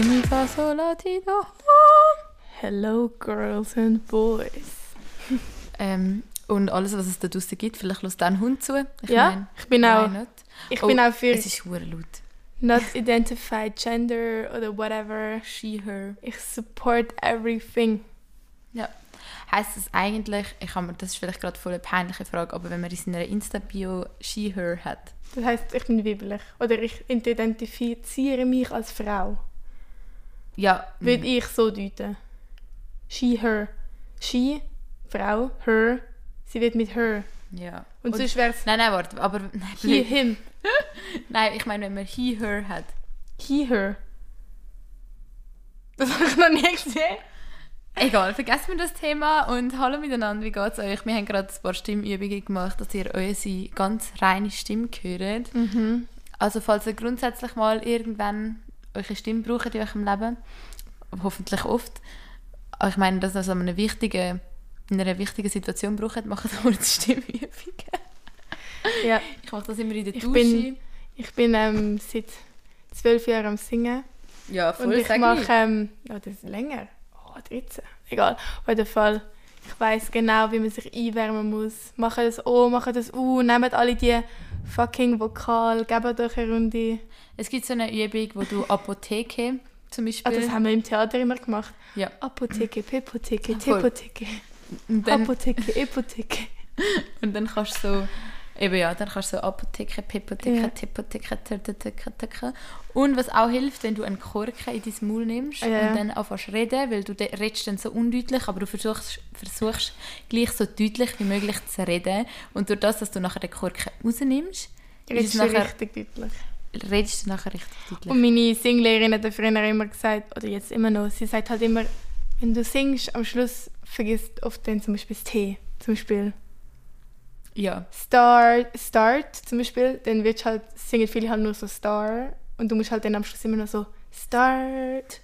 mi, fa, sol, la, ti, do. Hello, girls and boys. Ähm, und alles, was es da draussen gibt, vielleicht lässt dann Hund zu. Ich Ja, mein, ich bin auch- not? Ich Oh, bin auch für Es ist hure laut. not identified gender oder whatever. She, her. Ich support everything. Heißt es eigentlich, ich habe mir, das ist vielleicht gerade voll eine peinliche Frage, aber wenn man in seiner Insta-Bio she, her hat, Das heißt, ich bin weiblich. Oder ich identifiziere mich als Frau. Ja, Würde ich so deuten. She, her. She, Frau, her. Sie wird mit her. ja. Und, sonst wäre es Nein, nein, warte, aber nein, he, him. nein, ich meine, wenn man he, her hat. He, her. Das habe ich noch nie gesehen. Egal, vergessen wir das Thema und hallo miteinander, wie geht's euch? Wir haben gerade ein paar Stimmübungen gemacht, dass ihr unsere ganz reine Stimme hört. Mhm. Also falls ihr grundsätzlich mal irgendwann eure Stimme braucht in eurem Leben, hoffentlich oft, aber ich meine, dass ihr so eine wichtige, in einer wichtigen Situation braucht, macht kurz Stimmübungen. Ja, Ich mache das immer in der Ich Dusche. bin- ich bin ähm, seit zwölf Jahren am Singen. ja, Und ich mache, ähm, ja, das ist länger. Oh, 13. Egal. Auf jeden Fall. Ich weiß genau, wie man sich einwärmen muss. Mache das O, mache das U, nehmt alle die fucking Vokal, gebt euch eine Runde. Es gibt so eine Übung, wo du Apotheke zum Ah, Beispiel... das haben wir im Theater immer gemacht. ja. Apotheke, Pepotheke. Tepotheke, Apotheke, Epotheke. Und dann kannst du so, eben ja, dann kannst du so Apotheke, Pipotheke, Ja. Tipotheke, Terteteke, Teke. Und was auch hilft, wenn du einen Korken in dein Maul nimmst ja, und dann anfängst reden, weil du de- redest dann so undeutlich, aber du versuchst, versuchst gleich so deutlich wie möglich zu reden. Und durch das, dass du nachher den Korken rausnimmst, Redest du richtig deutlich. redest du nachher richtig deutlich. Und meine Singlehrerin hat früher immer gesagt, oder jetzt immer noch, sie sagt halt immer, wenn du singst, am Schluss vergisst oft dann zum Beispiel das T. Zum Beispiel ja, Start, Start zum Beispiel, dann wird halt, singen viele halt nur so Star und du musst halt dann am Schluss immer noch so Start.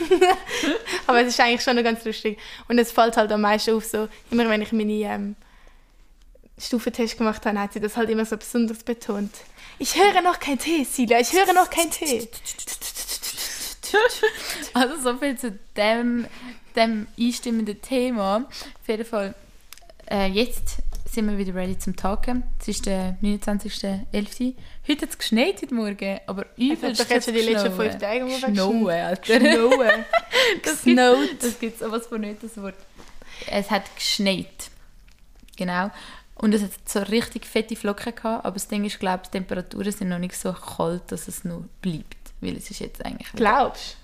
Aber es ist eigentlich schon noch ganz lustig. Und es fällt halt am meisten auf, so, immer wenn ich meine ähm, Stufentest gemacht habe, hat sie das halt immer so besonders betont. Ich höre noch kein T, Sila, ich höre noch kein T. also so viel zu dem, dem einstimmenden Thema. Auf jeden Fall, äh, jetzt sind wir wieder ready zum Tagen. Es ist der 29.11. Heute hat es geschneit heute Morgen, aber Ich habe übelst doch jetzt die letzten fünf Tage Schnowen, Alter. Schnowen. Das gibt Gesnowt. das gibt sowas von nicht, das Wort. Es hat geschneit. Genau. Und es hat so richtig fette Flocken gehabt, aber das Ding ist, glaube ich, die Temperaturen sind noch nicht so kalt, dass es noch bleibt. Weil es ist jetzt eigentlich... Glaubst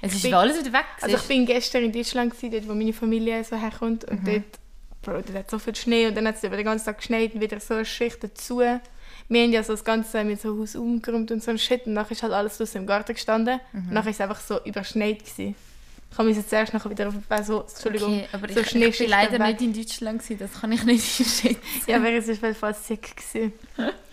Es ist bin- alles wieder weg. Also ich bin gestern in Deutschland, gewesen, dort wo meine Familie so herkommt und dort, Bro, dort hat so viel Schnee und dann hat es über den ganzen Tag geschneit und wieder so eine Schicht dazu. Wir haben ja so das Ganze mit so Haus umgeräumt und so ein Shit und nachher ist halt alles draussen im Garten gestanden und nachher ist es einfach so überschneit gewesen. Ich habe mich jetzt zuerst nachher wieder auf, also, Entschuldigung, Okay, aber so ich, ich bin leider weg. nicht in Deutschland gewesen, das kann ich nicht einschätzen. Ja, aber es ist fast sick gewesen.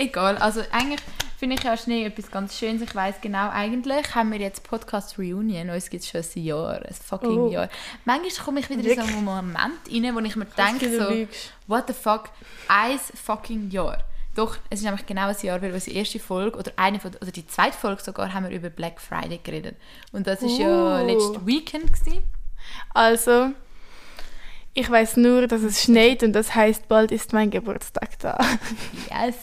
Egal, also eigentlich finde ich ja Schnee etwas ganz Schönes. Ich weiß genau, eigentlich haben wir jetzt Podcast Reunion, uns gibt es schon ein Jahr, ein fucking Oh. Jahr. Manchmal komme ich wieder in so Wirklich? einen Moment rein, wo ich mir denke, so, lügst. what the fuck, ein fucking Jahr. Doch, es ist nämlich genau ein Jahr, weil unsere erste Folge, oder eine von, oder die zweite Folge sogar, haben wir über Black Friday geredet. Und das ist ja Oh. letztes Weekend gewesen. Also, ich weiß nur, dass es schneit und das heißt, bald ist mein Geburtstag da. Yes.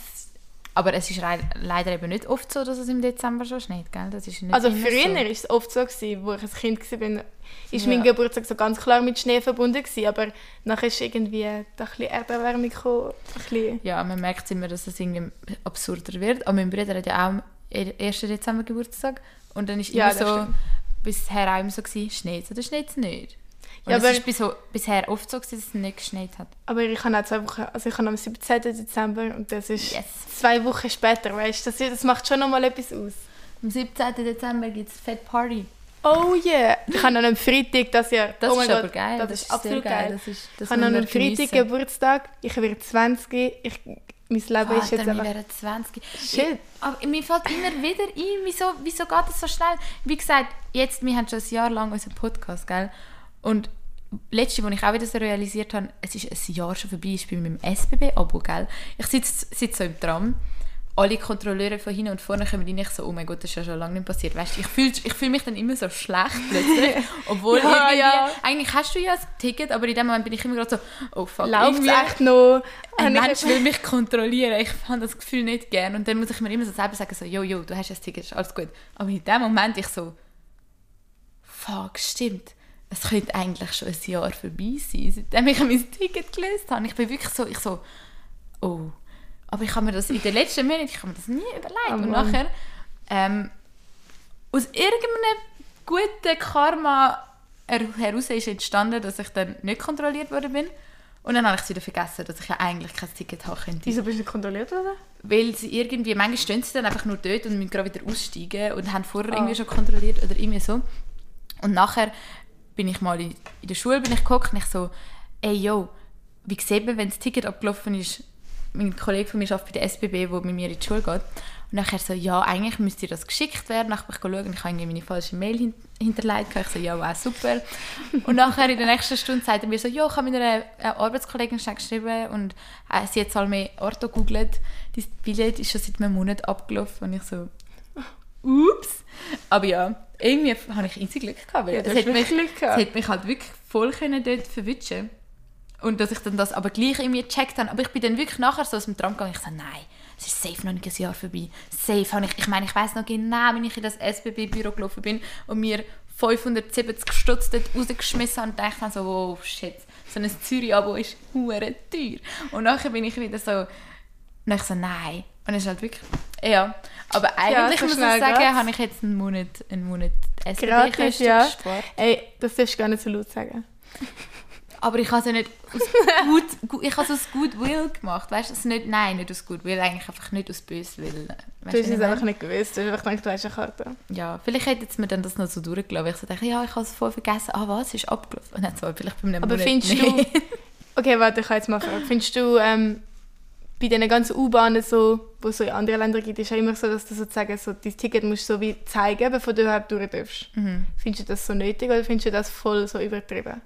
Aber es ist leider eben nicht oft so, dass es im Dezember schon schneit, gell? Das ist nicht Also früher so. war es oft so, gewesen, wo ich ein Kind war, ist Ja. mein Geburtstag so ganz klar mit Schnee verbunden gewesen, aber nachher ist irgendwie ein bisschen Erderwärmung gekommen. Bisschen. Ja, man merkt immer, dass es irgendwie absurder wird. Aber mein Bruder hat ja auch am 1. Dezember Geburtstag. Und dann ist Ja, immer so, stimmt. bisher auch immer so gewesen, schneit es oder schneit es nicht. Und Ja, es aber- ist bis, bisher oft so dass es nicht geschneit hat. Aber ich habe auch zwei Wochen, also ich habe am 17. Dezember und das ist Yes. zwei Wochen später, weißt du, das, das macht schon nochmal etwas aus. Am 17. Dezember gibt es Fat Party. Oh yeah! Ich habe an einem Freitag das Jahr. Das oh mein ist aber Gott, geil. Das, ist absolut sehr geil. Das ist, das Ich habe an wir einem Freitag. Geburtstag. Ich werde 20. Ich, mein Leben Vater, ist jetzt wir einfach... wären 20. Shit. Aber mir fällt immer wieder ein, wieso, wieso geht das so schnell? Wie gesagt, jetzt, wir haben schon ein Jahr lang unseren Podcast, gell? Und letzte, wo ich auch wieder so realisiert habe, es ist ein Jahr schon vorbei, ist bei meinem SBB-Abo, gell? Ich sitze, sitze so im Tram alle Kontrolleure von hinten und vorne kommen rein, ich so, oh mein Gott, das ist ja schon lange nicht passiert. Weißt, du, ich fühle ich fühl mich dann immer so schlecht plötzlich, obwohl Ja, irgendwie, ja. eigentlich hast du ja ein Ticket, aber in dem Moment bin ich immer gerade so, oh fuck, Läuft es irgendwie- echt noch? ein ich Mensch will mich kontrollieren. Ich habe das Gefühl nicht gern. Und dann muss ich mir immer so selber sagen, so, jo, jo, du hast ein Ticket, ist alles gut. Aber in dem Moment ich so, fuck, stimmt. Es könnte eigentlich schon ein Jahr vorbei sein, seitdem ich mein Ticket gelöst habe. Ich bin wirklich so, ich so, oh. Aber ich habe mir das in den letzten Monaten, ich habe mir das nie überlegt. Oh und nachher, ähm, aus irgendeinem guten Karma her- heraus ist entstanden, dass ich dann nicht kontrolliert worden bin. Und dann habe ich es wieder vergessen, dass ich ja eigentlich kein Ticket haben könnte. Wieso bist du nicht kontrolliert worden? Weil sie irgendwie, manchmal stehen sie dann einfach nur dort und müssen gerade wieder aussteigen und haben vorher Ah. irgendwie schon kontrolliert oder irgendwie so. Und nachher bin ich mal in, in der Schule bin ich geguckt und ich so, ey yo, wie sieht man, wenn das Ticket abgelaufen ist? Mein Kollege von mir arbeitet bei der SBB, der mit mir in die Schule geht. Und nachher so, ja, eigentlich müsste das geschickt werden. Nachher bin ich schauen, ich habe meine falsche Mail hin hinterlegt. Ich so, ja, wow, super. Und nachher in der nächsten Stunde sagt er mir so, ja, ich habe meiner äh, Arbeitskollegin schnell geschrieben und äh, sie hat jetzt mal Orto googelt. Dein Billett ist schon seit einem Monat abgelaufen. Und ich so, ups. Aber ja, irgendwie habe ich easy Glück gehabt. Weil Ja, es, hat mich, Glück es gehabt. hat mich halt wirklich voll können dort verwischen Und dass ich dann das aber gleich irgendwie gecheckt habe. Aber ich bin dann wirklich nachher so aus dem Tram gegangen. Ich so, nein, es ist safe noch nicht ein Jahr vorbei. Safe habe ich, ich meine, ich weiß noch genau, wenn ich in das SBB-Büro gelaufen bin und mir 570 Stutz dort rausgeschmissen habe und dachte so, oh shit, so ein Zürich-Abo ist hure teuer. Und nachher bin ich wieder so, und ich so, nein. Und es ist halt wirklich, ja. Aber eigentlich so muss ich sagen, geht's. habe ich jetzt einen Monat, einen Monat SBB-Kosten ja. gespart. Ey, das darfst du gar nicht so laut sagen. Aber ich habe es ja nicht aus gut, gut, ich habe es aus Goodwill gemacht, weißt du? Nicht, nein, nicht aus Goodwill, eigentlich einfach nicht aus Böswillen. Weißt Du hast es einfach nicht gewusst. Du hast einfach gedacht, du hast eine Karte. Ja, vielleicht hätte mir dann das noch so durchgelaufen. weil Ich so dachte, ja, ich habe es voll vergessen. Ah, was? Ist abgelaufen? Und dann so, vielleicht bei einem Aber Monat findest nicht. du... Okay, warte, ich kann jetzt mal fragen. Findest du, ähm, bei diesen ganzen U-Bahnen, so, wo es so in anderen Ländern gibt, ist ja immer so, dass du sozusagen so, dein Ticket musst so wie zeigen, bevor du überhaupt durch darfst. Mhm. Findest du das so nötig oder findest du das voll so übertrieben?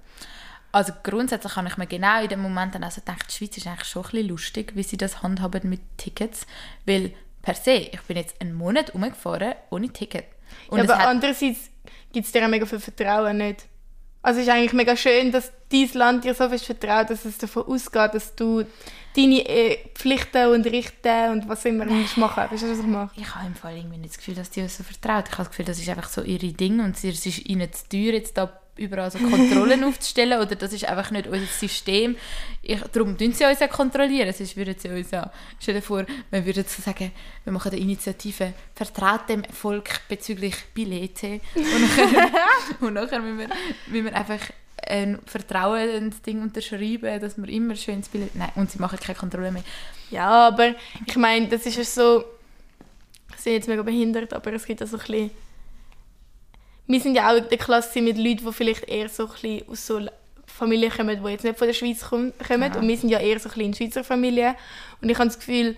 Also grundsätzlich habe ich mir genau in dem Moment dann also gedacht, die Schweiz ist eigentlich schon ein bisschen lustig, wie sie das handhaben mit Tickets. Weil per se, ich bin jetzt einen Monat umgefahren ohne Ticket. Und ja, aber andererseits gibt es dir auch mega viel Vertrauen nicht. Also es ist eigentlich mega schön, dass dieses Land dir so fest vertraut, dass es davon ausgeht, dass du deine äh, Pflichten und Richten und was immer musst machen. Weißt du, was ich mache? ich habe im Fall irgendwie nicht das Gefühl, dass die uns so vertraut. Ich habe das Gefühl, das ist einfach so ihre Ding und es ist ihnen zu teuer, jetzt da überall so Kontrollen aufzustellen oder das ist einfach nicht unser System. Ich, darum tun sie uns ja kontrollieren. Sonst würden sie uns ja, stell dir vor, wir würden so sagen, wir machen eine Initiative «Vertraut dem Volk bezüglich Billete» und nachher, und nachher müssen, wir, müssen wir einfach ein Vertrauen ins Ding unterschreiben, dass wir immer schön ins Billett... Nein, und sie machen keine Kontrolle mehr. Ja, aber ich meine, das ist ja so. Sie sind jetzt mega behindert, aber es gibt ja so ein bisschen. Wir sind ja auch in der Klasse mit Leuten, die vielleicht eher so ein aus so Familien kommen, die jetzt nicht von der Schweiz kommen. Aha. Und wir sind ja eher so ein bisschen in Schweizer Familien. Und ich habe das Gefühl,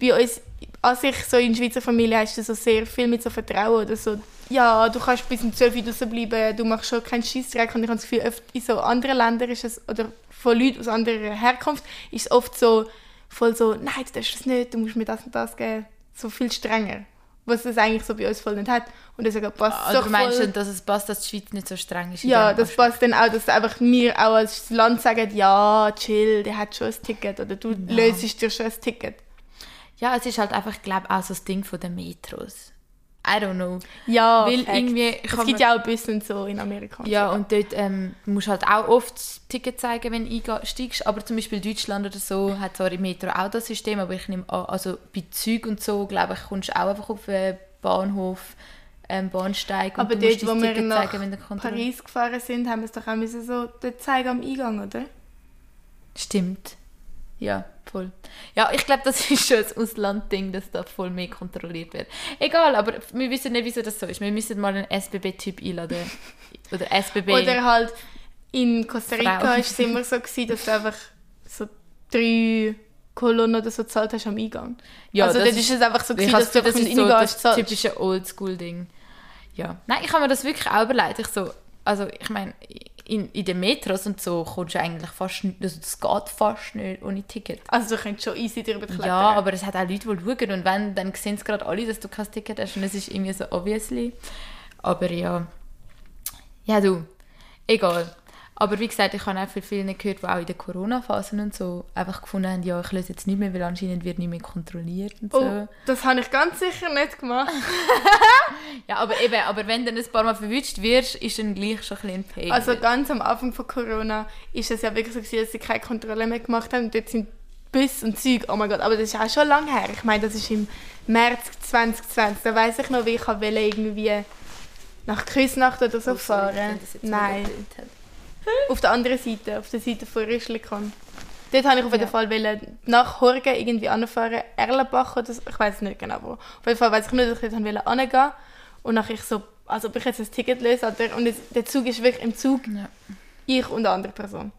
bei uns, als ich so in Schweizer Familie hast du so sehr viel mit so Vertrauen oder so. Ja, du kannst bis um 12 Uhr bleiben, du machst schon keinen Scheissdreck. Und ich habe das Gefühl, oft in so anderen Ländern ist es, oder von Leuten aus anderer Herkunft, ist es oft so, voll so, nein, du darfst das nicht, du musst mir das und das geben. So viel strenger. Was es eigentlich so bei uns voll nicht hat. Und deswegen passt es Oder doch meinst voll. du, dass es passt, dass die Schweiz nicht so streng ist? Ja, das Aspekt? passt dann auch, dass einfach wir auch als Land sagen, ja, chill, der hat schon ein Ticket oder du löst dir schon ein Ticket. Ja, es ist halt einfach, ich glaube auch so das Ding von den Metros. I don't know. Ja, Weil Facts. irgendwie Es gibt ja auch Busse und so in Amerika. Ja, und dort ähm, musst du halt auch oft das Ticket zeigen, wenn du einsteigst. Aber zum Beispiel Deutschland oder so hat zwar im Metro auch das System, aber ich nehme an, also bei Zügen und so, glaube ich, kommst du auch einfach auf den Bahnhof, ähm, Bahnsteig und Aber du musst dort, wo dein wir Ticket nach zeigen, wenn du. Paris gefahren sind, haben wir es doch auch müssen so dort zeigen am Eingang, oder? Stimmt. Ja, voll. Ja, ich glaube, das ist schon ein Auslandding, dass da voll mehr kontrolliert wird. Egal, aber wir wissen nicht, wieso das so ist. Wir müssen mal einen SBB-Typ einladen. Oder SBB. Oder halt in Costa Rica war es immer so, gewesen, dass du einfach so drei Kolonnen oder so gezahlt hast am Eingang. Ja, also das dort ist es einfach so, gewesen, dass das du das ist so das zahlst. typische Oldschool-Ding. Ja. Nein, ich habe mir das wirklich auch überlegt. Ich so, also ich meine, in, in den Metros und so kommst du eigentlich fast nicht, also das geht fast nicht ohne Ticket. Also du könntest schon easy drüber klettern. Ja, aber es hat auch Leute, die schauen und wenn, dann sehen es gerade alle, dass du kein Ticket hast und es ist irgendwie so obviously. Aber ja, ja du, egal. Aber wie gesagt, ich habe auch von vielen gehört, die auch in der Corona-Phase und so einfach gefunden haben, ja, ich löse jetzt nicht mehr, weil anscheinend wird nicht mehr kontrolliert und so. Oh, das habe ich ganz sicher nicht gemacht. Ja, aber eben, aber wenn du dann ein paar Mal verwünscht wirst, ist dann gleich schon ein bisschen ein Pain. Also ganz am Anfang von Corona ist es ja wirklich so, gewesen, dass sie keine Kontrolle mehr gemacht haben. Und dort sind Bus und Zeug, oh mein Gott, aber das ist auch schon lange her. Ich meine, das ist im März 2020. Da weiß ich noch, wie ich irgendwie nach Küsnacht oder so Oh, sorry, fahren. jetzt Nein. Auf der anderen Seite, auf der Seite von Rüschlikon. Dort wollte ich auf jeden Ja. Fall wollen, nach Horgen irgendwie anfahren, Erlenbach oder so. Ich weiß nicht genau wo. Auf jeden Fall weiß ich nur, dass ich dort wollte angehen Und nachher ich so, also ob ich jetzt ein Ticket löse. Oder, und es, der Zug ist wirklich im Zug Ja. ich und eine andere Person.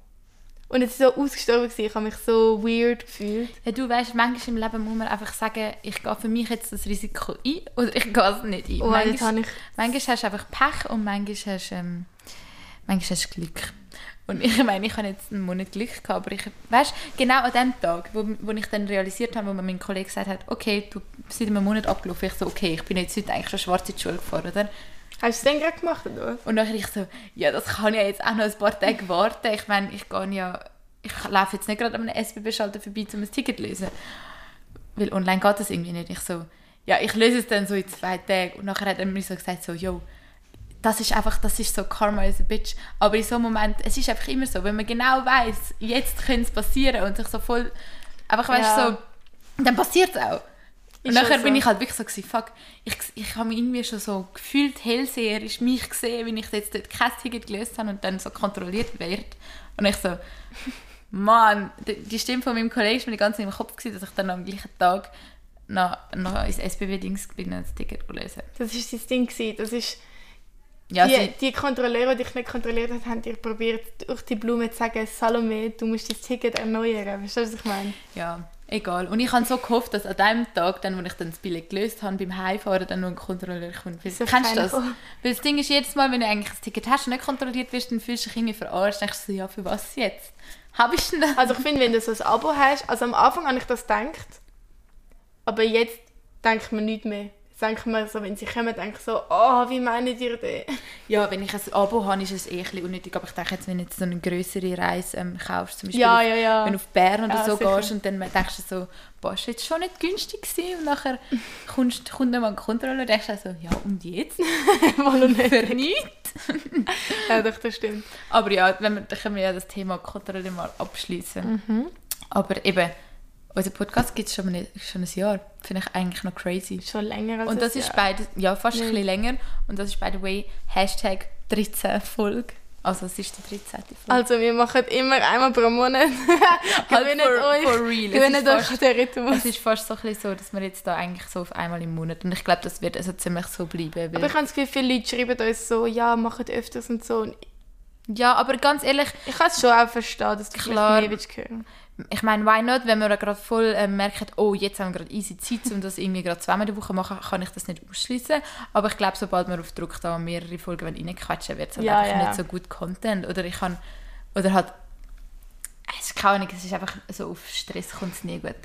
Und es war so ausgestorben, gewesen. ich habe mich so weird gefühlt. Ja, du weißt, manchmal im Leben muss man einfach sagen, ich gehe für mich jetzt das Risiko ein oder ich gehe es nicht ein. Oh, manchmal, ich... manchmal hast du einfach Pech und manchmal hast du ähm, manchmal hast du Glück. Und ich meine, ich habe jetzt einen Monat Glück gehabt, aber ich, weißt, genau an dem Tag, wo, wo ich dann realisiert habe, wo mir mein Kollege gesagt hat, okay, du bist seit einem Monat abgelaufen, ich so, okay, ich bin jetzt heute eigentlich schon schwarz in die Schule gefahren, oder? Hast du es denn gerade gemacht, oder? Und dann ich so, ja, das kann ja jetzt auch noch ein paar Tage warten. Ich meine, ich gehe ja, ich laufe jetzt nicht gerade an einem SBB-Schalter vorbei, um ein Ticket zu lösen. Weil online geht das irgendwie nicht. Ich so, ja, ich löse es dann so in zwei Tagen. Und nachher hat er mir so gesagt, so, yo, das ist einfach, das ist so Karma is a bitch. Aber in so einem Moment, es ist einfach immer so, wenn man genau weiß, jetzt könnte es passieren und sich so voll, einfach weißt Ja. so, dann passiert es auch. Und Ist nachher so. bin ich halt wirklich so gewesen, fuck, ich, ich habe mich irgendwie schon so gefühlt hellseherisch mich gesehen, wie ich jetzt dort kein Ticket gelöst habe und dann so kontrolliert werde. Und ich so, Mann, die, Stimme von meinem Kollegen war mir die ganze Zeit im Kopf, gewesen, dass ich dann am gleichen Tag noch, noch ins SBB-Dings bin und das Ticket lösen. Das war das Ding. Gewesen. Das ist, Ja, die, die Kontrolleure, die dich nicht kontrolliert haben, haben dir probiert, durch die Blume zu sagen, Salome, du musst dein Ticket erneuern. Weißt du, was ich meine? ja, egal. Und ich habe so gehofft, dass an dem Tag, dann, wo ich dann das Billett gelöst habe, beim Heimfahren dann noch ein Kontrolleur kommt. Weil, kennst du das? Weil das Ding ist, jedes Mal, wenn du eigentlich das Ticket hast und nicht kontrolliert wirst, dann fühlst du dich irgendwie verarscht. Dann denkst du so, ja, für was jetzt? Habe ich denn das? Also ich finde, wenn du so ein Abo hast, also am Anfang habe ich das gedacht, aber jetzt denkt man nicht mehr. Denkt man so, wenn sie kommen, denke ich so, oh, wie meint ihr das? Ja, wenn ich ein Abo habe, ist es eh ein unnötig. Aber ich denke jetzt, wenn du jetzt so eine größere Reise ähm, kaufst, zum Beispiel Ja, auf, ja, ja. wenn du auf Bern oder so sicher. gehst und dann denkst du so, boah, ist jetzt schon nicht günstig gewesen. Und nachher kommst, kommt dann mal ein Kontrolle und denkst du so, ja, und jetzt? Mal. Für nichts? Ja, doch, das stimmt. Aber ja, wenn wir, dann können wir ja das Thema Kontrolle mal abschließen. Mhm. Aber eben, unser Podcast gibt es schon, ein- schon ein Jahr. Finde ich eigentlich noch crazy. Schon länger als Und das ein ist Jahr. beide, ja, fast ein Ja. bisschen länger. Und das ist, by the way, Hashtag 13 Folge. Also, es ist die 13. Folge. Also, wir machen immer einmal pro Monat. Halt Gewinnt for- euch, for real. Es gewinnt euch fast- den Rhythmus. Es ist fast so, ein bisschen so, dass wir jetzt da eigentlich so auf einmal im Monat und ich glaube, das wird also ziemlich so bleiben. Aber ich habe das Gefühl, viele Leute schreiben uns so, ja, macht öfters und so. Und ja, aber ganz ehrlich, ich kann es schon auch verstehen, dass du Klar. mehr willst hören ich meine, why not, wenn wir gerade voll äh, merken, oh, jetzt haben wir gerade easy Zeit, um das irgendwie gerade zweimal der Woche machen, kann ich das nicht ausschließen. Aber ich glaube, sobald wir auf Druck da mehrere Folgen reinquetschen, wird es halt Ja, einfach ja. nicht so gut Content. Oder ich kann, oder halt, es ist keine Ahnung, es ist einfach so auf Stress kommt es nie gut.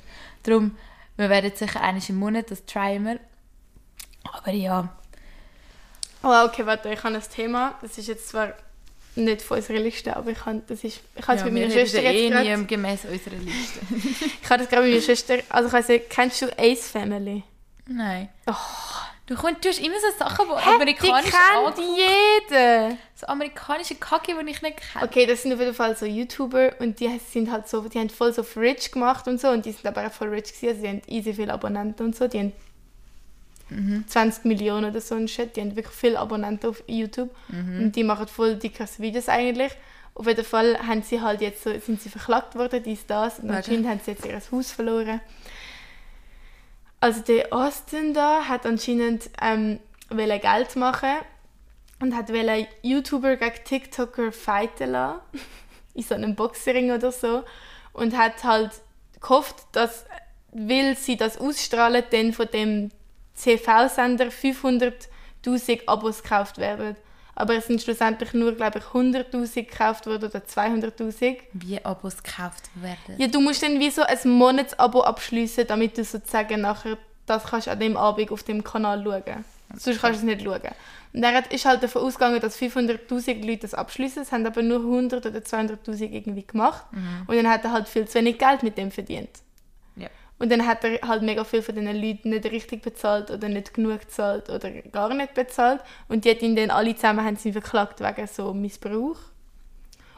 Darum, wir werden sicher einmal im Monat, das tryen wir. Aber ja, Oh, okay, warte, ich habe ein Thema. Das ist jetzt zwar nicht von unserer Liste, aber ich habe das ist, ich habe es ja mit meiner Schwester eh jetzt nie gemäß unserer Liste. ich habe das gerade mit meiner Schwester, also ich nicht, kennst du Ace Family? Nein. Oh. Du, kommst, du hast immer so Sachen, die Die amerikanisch kennt jeder! So amerikanische Kacke, die ich nicht kenne. Okay, das sind auf jeden Fall so YouTuber und die sind halt so, die haben voll so rich gemacht und so und die sind aber auch voll rich gewesen, also die haben easy viele Abonnenten und so, die haben 20 Millionen oder so ein Shit, die haben wirklich viele Abonnenten auf YouTube und die machen voll die krassen Videos eigentlich. Auf jeden Fall haben sie halt jetzt so, sind sie verklagt worden, dies, das und anscheinend haben sie jetzt ihr Haus verloren. Also der Austin da hat anscheinend ähm, Geld machen und hat wollte YouTuber gegen TikToker fighten lassen. in so einem Boxring oder so. Und hat halt gehofft, dass, weil sie das ausstrahlen, dann von dem CV-Sender 500'000 Abos gekauft werden. aber es sind schlussendlich nur, glaube ich, 100'000 gekauft worden oder 200'000. Wie Abos gekauft werden. Ja, du musst dann wie so ein Monatsabo abschließen, damit du sozusagen nachher das kannst an dem Abend auf dem Kanal schauen. Sonst kannst du es nicht schauen. Und er ist halt davon ausgegangen, dass 500'000 Leute das abschließen. Es haben aber nur 100 oder 200'000 irgendwie gemacht. Und dann hat er halt viel zu wenig Geld mit dem verdient. Und dann hat er halt mega viel von diesen Leuten nicht richtig bezahlt oder nicht genug bezahlt oder gar nicht bezahlt. Und die hat ihn dann alle zusammen haben sie verklagt wegen so Missbrauch.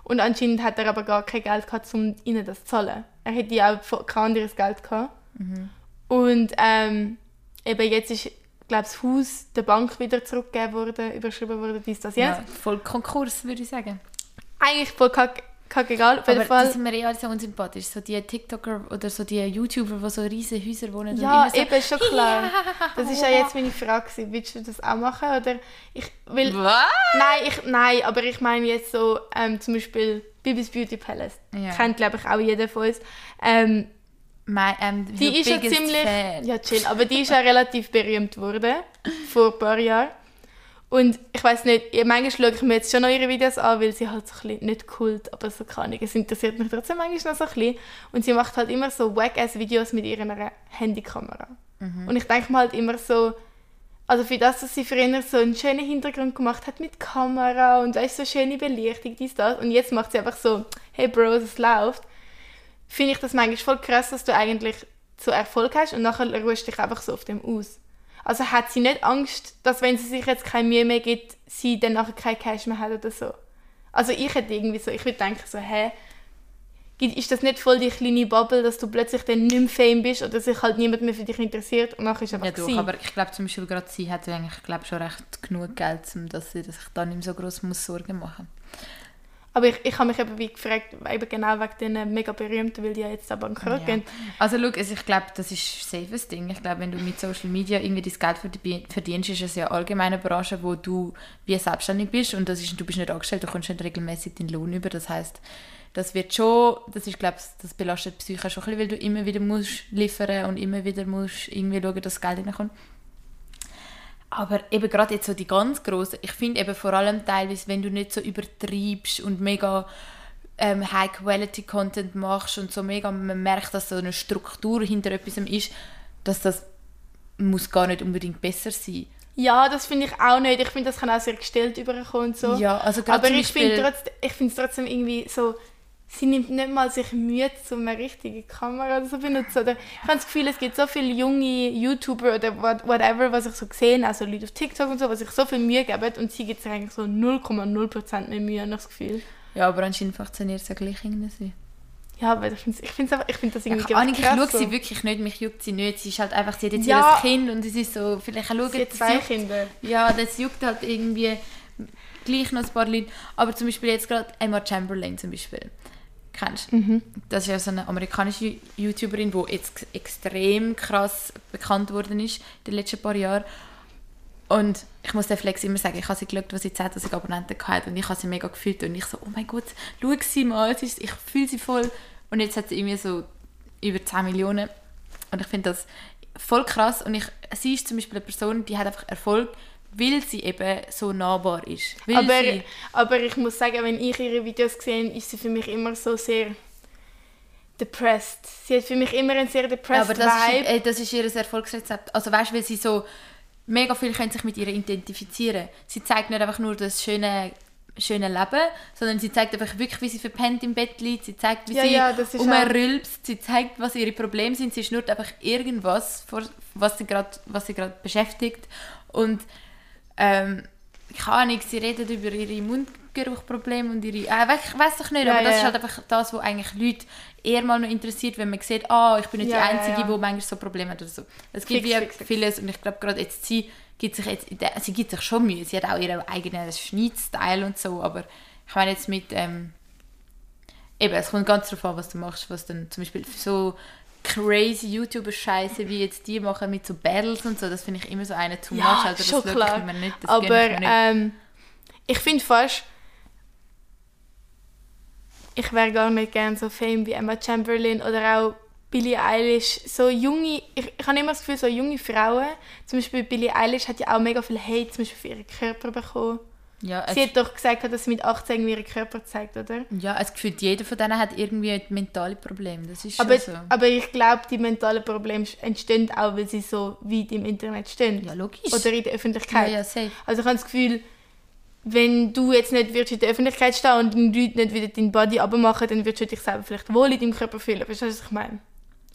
Und anscheinend hat er aber gar kein Geld gehabt, um ihnen das zu zahlen. Er hätte ja auch kein anderes Geld gehabt. Und ähm, eben jetzt ist, glaube das Haus der Bank wieder zurückgegeben worden, überschrieben worden, dies, das, jetzt. Ja, voll Konkurs, würde ich sagen. Eigentlich voll kack, kack egal. Auf jeden Aber das Fall. sind mir eh alle so unsympathisch. So die TikToker oder so die YouTuber, die so riesige Häuser wohnen. Ja, und immer so, eben, ist schon klar. Das ist ja jetzt meine Frage. gewesen. Willst du das auch machen? Oder ich will... Was? Nein, ich, nein, aber ich meine jetzt so ähm, zum Beispiel Bibis Beauty Palace. Ja. Kennt, glaube ich, auch jeder von uns. Ähm, My, um, die your ist ja ziemlich... Fan. Ja, chill. Aber die ist ja relativ berühmt worden. Vor ein paar Jahren. Und ich weiß nicht, manchmal schaue ich mir jetzt schon noch ihre Videos an, weil sie halt so ein bisschen, nicht Kult, aber so kann ich. Es interessiert mich trotzdem manchmal noch so ein bisschen. Und sie macht halt immer so wack-ass-Videos mit ihrer Handykamera. Und ich denke mir halt immer so, also für das, dass sie früher so einen schönen Hintergrund gemacht hat mit Kamera und weißt, so schöne Belichtung, dies, das. Und jetzt macht sie einfach so, hey Bros, es läuft. Finde ich das manchmal voll krass, dass du eigentlich so Erfolg hast und nachher ruhst du dich einfach so auf dem aus. Also hat sie nicht Angst, dass wenn sie sich jetzt keine Mühe mehr gibt, sie dann nachher kein Cash mehr hat oder so. Also ich hätte irgendwie so, ich würde denken so, hä, ist das nicht voll die kleine Bubble, dass du plötzlich dann nicht mehr Fame bist oder sich halt niemand mehr für dich interessiert und nachher ist einfach Ja, doch, aber ich glaube zum Beispiel gerade sie hat eigentlich glaub, schon recht genug Geld, um dass sie sich da nicht mehr so groß muss Sorgen machen Aber ich, ich habe mich eben wie gefragt, eben genau wegen den mega berühmten, weil die ja jetzt auch bankrott Ja. gehen. Also schau, also ich glaube, das ist ein safes Ding. Ich glaube, wenn du mit Social Media irgendwie dein Geld verdi- verdienst, ist es ja allgemein eine Branche, wo du wie selbstständig bist und das ist, du bist nicht angestellt, du kommst nicht regelmäßig deinen Lohn über. Das heißt, das wird schon, das ist glaube das belastet die Psyche schon ein bisschen, weil du immer wieder musst liefern und immer wieder musst irgendwie schauen, dass das Geld reinkommt. Aber eben gerade jetzt so die ganz grossen, ich finde eben vor allem teilweise, wenn du nicht so übertreibst und mega ähm, High-Quality-Content machst und so mega, man merkt, dass so eine Struktur hinter etwas ist, dass das muss gar nicht unbedingt besser sein. Ja, das finde ich auch nicht. Ich finde, das kann auch sehr gestellt überkommen und so. Ja, also gerade Aber zum ich finde Beispiel- trotzdem, ich finde es trotzdem irgendwie so, sie nimmt nicht mal sich Mühe, um eine richtige Kamera oder so zu benutzen. Oder ich habe das Gefühl, es gibt so viele junge YouTuber oder what- whatever, was ich so gesehen also Leute auf TikTok und so, was sich so viel Mühe geben und sie gibt sich eigentlich so 0,0% mehr Mühe, habe ich das Gefühl. Ja, aber anscheinend funktioniert es ja gleich irgendwie. Ja, aber ich finde ich find's einfach, ich find das irgendwie Ich, Annik, ich schaue so. sie wirklich nicht, mich juckt sie nicht. Sie ist halt einfach, sie hat jetzt Ja. ihr Kind und es ist so, vielleicht schauen Sie hat zwei juckt- Kinder. Ja, das juckt halt irgendwie gleich noch ein paar Leute. Aber zum Beispiel jetzt gerade Emma Chamberlain zum Beispiel. Kennst? Mhm. Das ist ja so eine amerikanische YouTuberin, die jetzt extrem krass bekannt worden ist in den letzten paar Jahren. Und ich muss der Flex immer sagen, ich habe sie geschaut, was sie 10'000 Abonnenten hatte und ich habe sie mega gefühlt und ich so, oh mein Gott, schau sie mal, es ist, ich fühle sie voll. Und jetzt hat sie irgendwie so über 10 Millionen und ich finde das voll krass und ich, sie ist zum Beispiel eine Person, die hat einfach Erfolg, weil sie eben so nahbar ist. Aber, aber ich muss sagen, wenn ich ihre Videos sehe, ist sie für mich immer so sehr depressed. Sie hat für mich immer einen sehr depressed aber das ist, Vibe. äh, das ist ihr Erfolgsrezept. Also weißt du, weil sie so mega viel können sich mit ihr identifizieren. Sie zeigt nicht einfach nur das schöne schöne Leben, sondern sie zeigt einfach wirklich, wie sie verpennt im Bett liegt. Sie zeigt, wie Ja, sie ja, ist umrülpst. Sie zeigt, was ihre Probleme sind. Sie schnurrt einfach irgendwas, vor, was sie gerade was sie gerade beschäftigt. Und ähm, keine Ahnung, sie redet über ihre Mundgeruchprobleme und ihre... Äh, ich weiß doch nicht, Ja, aber das ja, ist ja. halt einfach das, was eigentlich Leute eher mal noch interessiert, wenn man sieht, ah, ich bin nicht Ja, die Einzige, die manchmal so Probleme hat oder so. Es gibt fix. vieles und ich glaube gerade jetzt sie gibt sich jetzt, sie gibt sich schon Mühe. Sie hat auch ihren eigenen Schneidstyle und so, aber ich meine jetzt mit ähm, eben, es kommt ganz darauf an, was du machst, was dann zum Beispiel so crazy YouTuber-Scheiße wie jetzt die machen mit so Battles und so, das finde ich immer so eine too much, Ja, also das schon klar. ich mir nicht, das Aber mir nicht. ähm, ich finde fast, ich wäre gar nicht gern so Fame wie Emma Chamberlain oder auch Billie Eilish. So junge, ich, ich habe immer das Gefühl, so junge Frauen, zum Beispiel Billie Eilish hat ja auch mega viel Hate zum Beispiel für ihren Körper bekommen. Ja, Sie hat doch gesagt, dass sie mit 18 irgendwie ihren Körper zeigt, oder? ja, es gefühlt, jeder von denen hat irgendwie ein mentale Problem. Das ist schon Aber, so. aber ich glaube, die mentalen Probleme entstehen auch, weil sie so weit im Internet stehen. Ja, logisch. Oder in der ja, Öffentlichkeit. ja, safe. Also ich habe das Gefühl, wenn du jetzt nicht würdest in der Öffentlichkeit stehen und die Leute nicht wieder deinen Body abmachen, dann würdest du dich selber vielleicht wohl in deinem Körper fühlen. Verstehst du, was ich meine?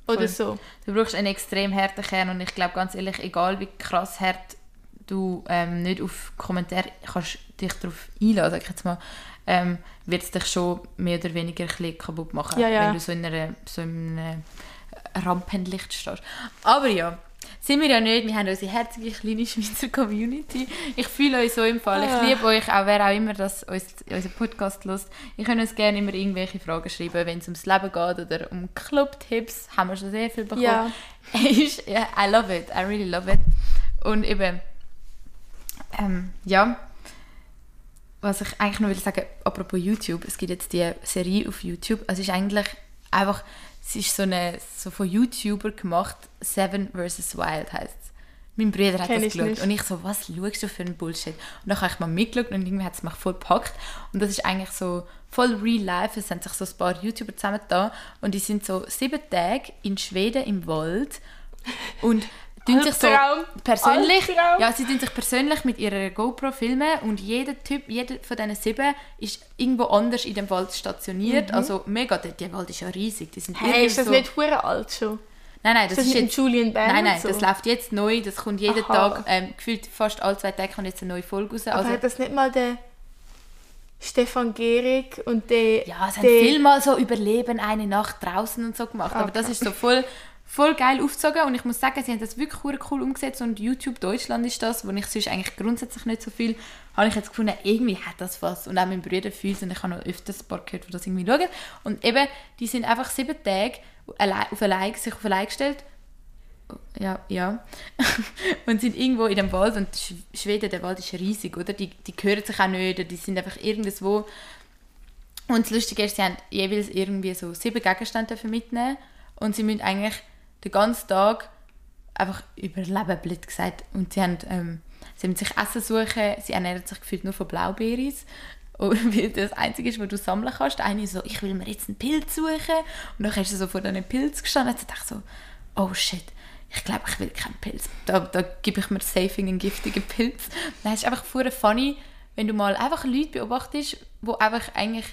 Oder Voll. so. Du brauchst einen extrem harten Kern und ich glaube ganz ehrlich, egal wie krass hart du ähm, nicht auf Kommentare kannst dich darauf einlassen, sag ich jetzt mal, ähm, wird es dich schon mehr oder weniger ein kaputt machen, Ja, ja. wenn du so in, einer, so in einem Rampenlicht stehst. Aber ja, sind wir ja nicht, wir haben unsere herzige kleine Schweizer Community. Ich fühle euch so im Fall, Ah. ich liebe euch, auch wer auch immer das uns, unseren Podcast hört. Ihr könnt uns gerne immer irgendwelche Fragen schreiben, wenn es ums Leben geht oder um Club-Tipps, haben wir schon sehr viel bekommen. Ja, I love it, I really love it. Und eben, ähm, ja, was ich eigentlich noch will sagen, apropos YouTube, es gibt jetzt die Serie auf YouTube, es ist eigentlich einfach, es ist so eine, so von YouTuber gemacht, Seven vs. Wild heißt es. Mein Bruder hat Kenn das geschaut und ich so, was schaust du für einen Bullshit? Und dann habe ich mal mitgeschaut und irgendwie hat es mich voll gepackt. Und das ist eigentlich so voll real life. Es haben sich so ein paar YouTuber zusammengetan und die sind so sieben Tage in Schweden im Wald und tun sich so persönlich, ja, sie tun sich persönlich mit ihrer GoPro filmen und jeder Typ, jeder von diesen sieben ist irgendwo anders in dem Wald stationiert. Also mega, der, der Wald ist ja riesig. Die sind Mhm. Hey, ist das so, nicht hure alt schon? Nein, nein, das Ist das ist jetzt Julian Bam Nein, nein, so? das läuft jetzt neu. Das kommt jeden Aha. Tag, ähm, gefühlt fast alle zwei Tage kommt jetzt eine neue Folge raus. Aber Also, hat das nicht mal der Stefan Gehrig und der... ja, es haben viel mal so Überleben eine Nacht draußen und so gemacht. Ah, aber das ist so voll, voll geil aufgezogen und ich muss sagen, sie haben das wirklich cool umgesetzt und YouTube Deutschland ist das, wo ich sonst eigentlich grundsätzlich nicht so viel, habe ich jetzt gefunden, irgendwie hat das was. Und auch mein Bruder fühlt und ich habe noch öfters ein paar gehört, die das irgendwie schauen. Und eben, die sind einfach sieben Tage auf allein, sich auf allein gestellt ja, ja. und sind irgendwo in dem Wald und Sch Schweden, der Wald ist riesig, oder? Die, die hören sich auch nicht, die sind einfach irgendwo. Und das Lustige ist, sie haben jeweils irgendwie so sieben Gegenstände mitnehmen und sie müssen eigentlich den ganzen Tag einfach überleben, blöd gesagt. Und sie haben, ähm, sie müssen sich Essen suchen, sie ernähren sich gefühlt nur von Blaubeeris. Und weil das Einzige ist, was du sammeln kannst. Eine so, ich will mir jetzt einen Pilz suchen. Und dann hast du so vor diesen Pilz gestanden und dachte so, oh shit, ich glaube, ich will keinen Pilz. Da, da gebe ich mir safe einen giftigen Pilz. Dann ist es einfach voll funny, wenn du mal einfach Leute beobachtest, die einfach eigentlich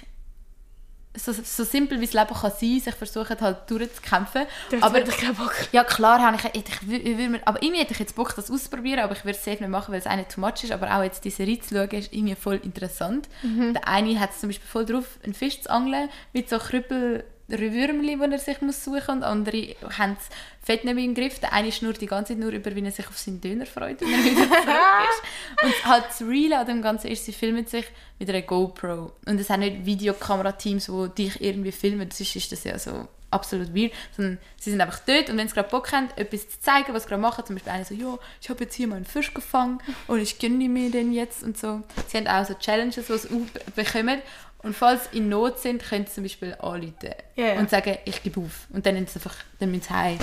so, so simpel wie das Leben kann sein, sich versuchen halt durchzukämpfen. Das aber ich keinen Bock. ja klar, habe ich, ich, ich, ich, mir- aber irgendwie hätte ich jetzt Bock, das auszuprobieren, aber ich würde es safe nicht machen, weil es eine too much ist, aber auch jetzt diese Serie zu schauen, ist irgendwie voll interessant. Der eine hat es zum Beispiel voll drauf, einen Fisch zu angeln, mit so Krüppel Würmli, die er sich muss suchen und andere haben das Fett nicht mehr im Griff. Der eine schnurrt die ganze Zeit nur über, wie er sich auf seinen Döner freut, wenn er wieder zurück ist. Und halt das Real an dem Ganzen ist, sie filmen sich mit einer GoPro. Und es sind nicht Videokamerateams, die dich irgendwie filmen, sonst ist das ja so absolut weird, sondern sie sind einfach dort und wenn sie gerade Bock haben, etwas zu zeigen, was sie gerade machen, zum Beispiel einer so, ja, ich habe jetzt hier mal einen Fisch gefangen und ich gönne mir den jetzt und so. Sie haben auch so Challenges, die sie bekommen und falls sie in Not sind, können sie zum Beispiel anrufen ja. und sagen, ich gebe auf und dann, einfach, dann müssen sie heim.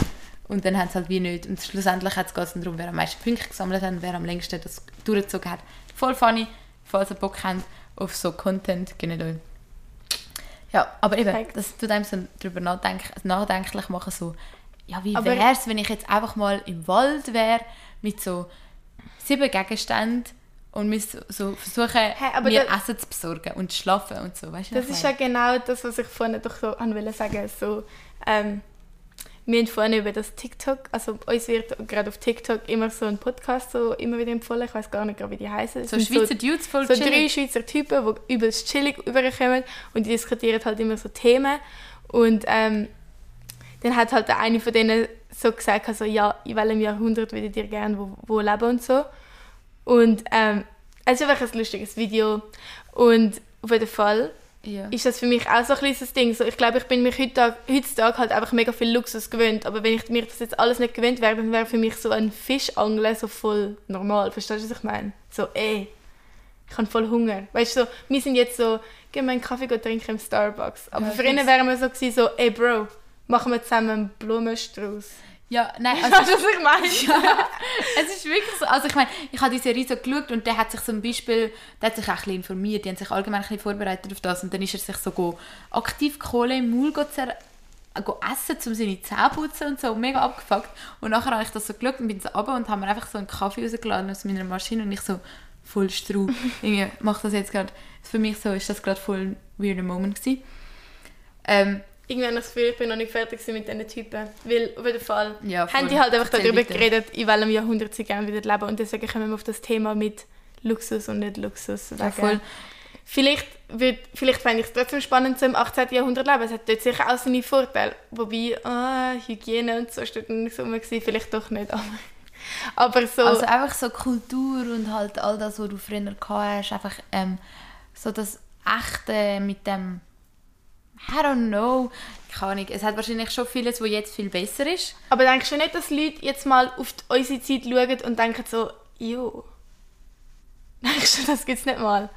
Und dann haben sie halt wie nicht. Und schlussendlich geht es darum, wer am meisten Punkte gesammelt hat und wer am längsten das durchgezogen hat. Voll funny, falls ihr Bock habt auf so Content, generell. Ja, aber eben, Perfekt. das tut einem so darüber nachdenken, nachdenklich machen, so, ja, wie wäre es, wenn ich jetzt einfach mal im Wald wäre, mit so sieben Gegenständen und müsste so versuchen, aber mir da- Essen zu besorgen und zu schlafen und so, weißt du? Das ist ja genau das, was ich vorhin doch so wollte sagen. So, ähm, wir haben vorhin über das TikTok, also uns wird gerade auf TikTok immer so ein Podcast so immer wieder empfohlen. Ich weiß gar nicht, wie die heißen. So Schweizer Dudes voll so drei chillig. Schweizer Typen, die übelst chillig überkommen und die diskutieren halt immer so Themen. Und ähm, dann hat halt der eine von denen so gesagt, also, ja, in welchem Jahrhundert würdet ihr gerne wo, wo leben und so. Und ähm, es ist einfach ein lustiges Video. Und auf jeden Fall Ja. ist das für mich auch so ein kleines Ding. So, ich glaube, ich bin mir heutzutage, heutzutage halt einfach mega viel Luxus gewöhnt. Aber wenn ich mir das jetzt alles nicht gewöhnt wäre, dann wäre für mich so ein Fischangeln so voll normal. Verstehst du, was ich meine? So, ey, ich habe voll Hunger. Weißt du, so, wir sind jetzt so, gehen wir einen Kaffee trinken im Starbucks. Aber Ja, für ihn wären wir so gewesen, so, ey Bro, machen wir zusammen einen Blumenstrauß. Ja, nein, Also, also... das, was ich meine? ja, es ist wirklich so. Also ich meine, ich habe die Serie so geschaut und der hat sich zum Beispiel, der hat sich auch ein bisschen informiert, die haben sich allgemein ein bisschen vorbereitet auf das und dann ist er sich so go, aktiv Kohle im Maul zer go essen, um seine Zähne zu putzen und so, mega abgefuckt. Und nachher habe ich das so geschaut und bin so runter und haben mir einfach so einen Kaffee rausgeladen aus meiner Maschine und ich so, voll Strau. Irgendwie macht das jetzt gerade, für mich so ist das gerade voll ein weirder Moment gewesen. Ähm, Ich das Gefühl, ich bin noch nicht fertig mit diesen Typen. Weil auf jeden Fall Ja, haben die halt einfach darüber weiter. geredet, in welchem Jahrhundert sie gerne wieder leben. Und deswegen kommen wir auf das Thema mit Luxus und nicht Luxus. Ja, voll. Vielleicht, wird, vielleicht fände ich es trotzdem spannend, so im 18. Jahrhundert leben. Es hat dort sicher auch seine Vorteile. Wobei, ah, Hygiene und so dort nicht so. Vielleicht doch nicht. Aber, aber so... Also einfach so Kultur und halt all das, was du früher gehabt hast, einfach ähm, so das Echte mit dem, I don't know, keine Ahnung, es hat wahrscheinlich schon vieles, was jetzt viel besser ist. Aber denkst du nicht, dass Leute jetzt mal auf unsere Zeit schauen und denken so, jo, denkst du, das gibt es nicht mal?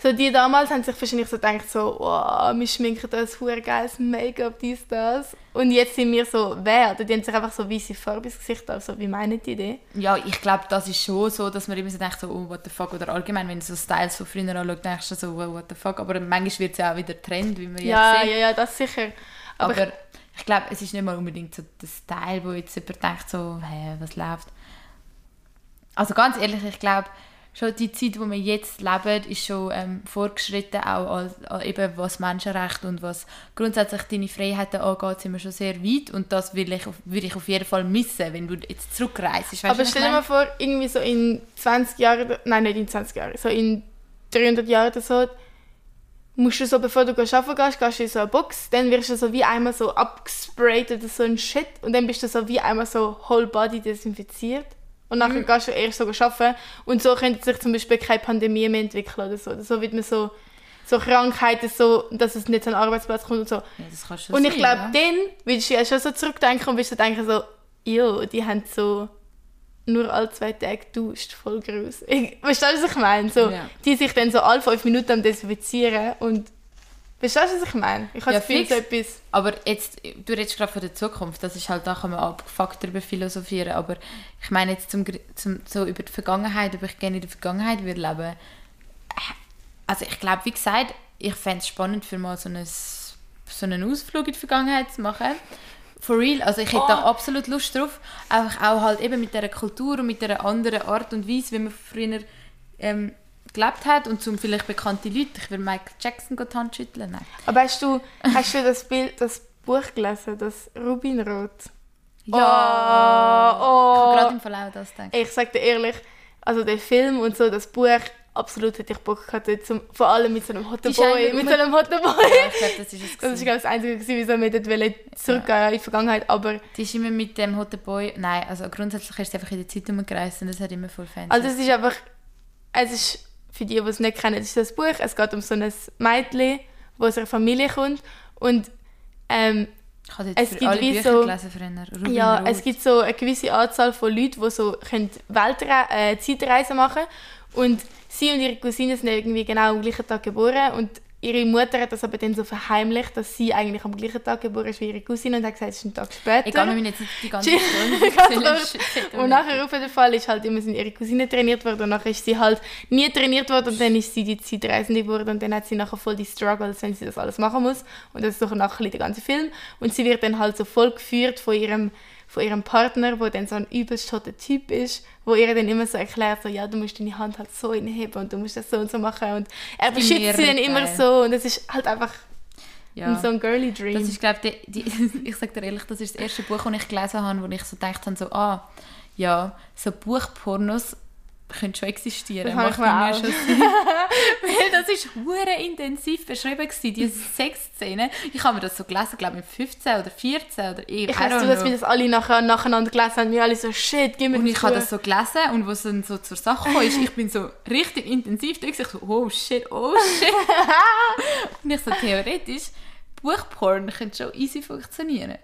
So die damals haben sich wahrscheinlich so gedacht, so, wow, wir schminken das hure geiles Make-up, dies, das. Und jetzt sind wir so, wer? Die haben sich einfach so weiße Farbe ins Gesicht also Wie meinen die Idee? Ja, ich glaube, das ist schon so, dass man immer so denkt, so, oh, what the fuck, oder allgemein, wenn du so Styles von früher anschaust, denkst du so, oh, what the fuck, aber manchmal wird es ja auch wieder Trend, wie wir Ja, jetzt sehen. ja, ja, das sicher. Aber, Aber, ich glaube, es ist nicht mal unbedingt so der Style, wo jetzt jemand denkt, so, hä, was läuft. Also ganz ehrlich, ich glaube, schon die Zeit, wo wir jetzt leben, ist schon ähm, fortgeschritten, auch als, als eben was Menschenrechte und was grundsätzlich deine Freiheiten angeht, sind wir schon sehr weit und das will ich, würde ich auf jeden Fall missen, wenn du jetzt zurückreist. Aber stell dir mal vor, irgendwie so in 20 Jahren, nein, nicht in 20 Jahren, so in 300 Jahren oder so, musst du so, bevor du arbeiten gehst, gehst du in so eine Box, dann wirst du so wie einmal so abgesprayt oder so ein Shit und dann bist du so wie einmal so whole body desinfiziert und nachher gehst du erst so arbeiten und so könnte sich zum Beispiel keine Pandemie mehr entwickeln oder so. So wird man so, so Krankheiten so, dass es nicht an den Arbeitsplatz kommt und so. Ja, das kann schon Und ich glaube, ja. dann würdest du ja schon so zurückdenken und wirst du denken so, jo, die haben so nur alle zwei Tage duscht, voll groß. Weißt du, was ich meine? So, Ja. Die sich dann so alle fünf Minuten am desinfizieren und Verstehst du, was ich meine? Ich habe Ja, fix. so etwas... Aber jetzt, du redest gerade von der Zukunft, das ist halt, da kann man abgefuckt darüber philosophieren, aber ich meine jetzt zum, zum, so über die Vergangenheit, ob ich gerne in der Vergangenheit würde leben. Also ich glaube, wie gesagt, ich fände es spannend, für mal so, ein, so einen Ausflug in die Vergangenheit zu machen. For real, also ich hätte da Oh. absolut Lust drauf. Einfach auch halt eben mit dieser Kultur und mit dieser anderen Art und Weise, wie man früher ähm, gelebt hat und zum vielleicht bekannte Leute, ich will Michael Jackson die Hand schütteln, nein. Aber hast du, hast du das, Bild, das Buch gelesen, das Rubinrot? Ja! Oh, oh. Ich habe gerade im auch das gedacht. Ich sag dir ehrlich, also der Film und so, das Buch, absolut hätte ich Bock gehabt, zum, vor allem mit so einem Hotten Die scheinen Boy, mit so einem Hotten Boy. Ja, ich glaube, das ist es. Das ist gewesen. glaube ich, das Einzige, wieso wir dort zurückgehen in die Vergangenheit, aber Die ist immer mit dem Hot Boy. Nein, also grundsätzlich ist sie einfach in der Zeit umgereist und das hat immer voll Fans. also es ist einfach, es ist, für die, die es nicht kennen, ist das Buch, es geht um so ein Mädchen, das aus einer Familie kommt. Und ähm, ich habe es gibt alle wie so- Ja, Rot. es gibt so eine gewisse Anzahl von Leuten, die so können Weltre äh, Zeitreisen machen. Und sie und ihre Cousine sind irgendwie genau am gleichen Tag geboren. Und ihre Mutter hat das aber dann so verheimlicht, dass sie eigentlich am gleichen Tag geboren ist wie ihre Cousine und hat gesagt, es ist ein Tag später. Egal, wir jetzt nicht die ganze Ganz Story. Und nachher auf jeden Fall ist halt immer sind ihre Cousine trainiert worden und nachher ist sie halt nie trainiert worden und dann ist sie die Zeitreisende geworden und dann hat sie nachher voll die Struggles, wenn sie das alles machen muss und das ist doch nachher der ganze Film und sie wird dann halt so voll geführt von ihrem von ihrem Partner, wo dann so ein übelst toter Typ ist, wo ihr dann immer so erklärt, so, ja, du musst deine Hand halt so hinheben und du musst das so und so machen und er beschützt sie dann irre immer geil. so und es ist halt einfach Ja. so ein girly Dream. Das ist, glaube ich, ich sage dir ehrlich, das ist das erste Buch, das ich gelesen habe, wo ich so gedacht habe, so, ah, ja, so Buchpornos können schon existieren. Das Macht mir schon Sinn. Weil das ist hure intensiv beschrieben gewesen, diese Sexszene. Ich habe mir das so gelesen, glaube ich, mit 15 oder 14 oder ich, ich don't du, dass wir das alle nachher, nacheinander gelesen haben, wir alle so, shit, gib mir Und ich habe das so gelesen und was dann so zur Sache kam, ist, ich bin so richtig intensiv da ich so, oh shit, oh shit. und ich so, theoretisch, Buchporn könnte schon easy funktionieren.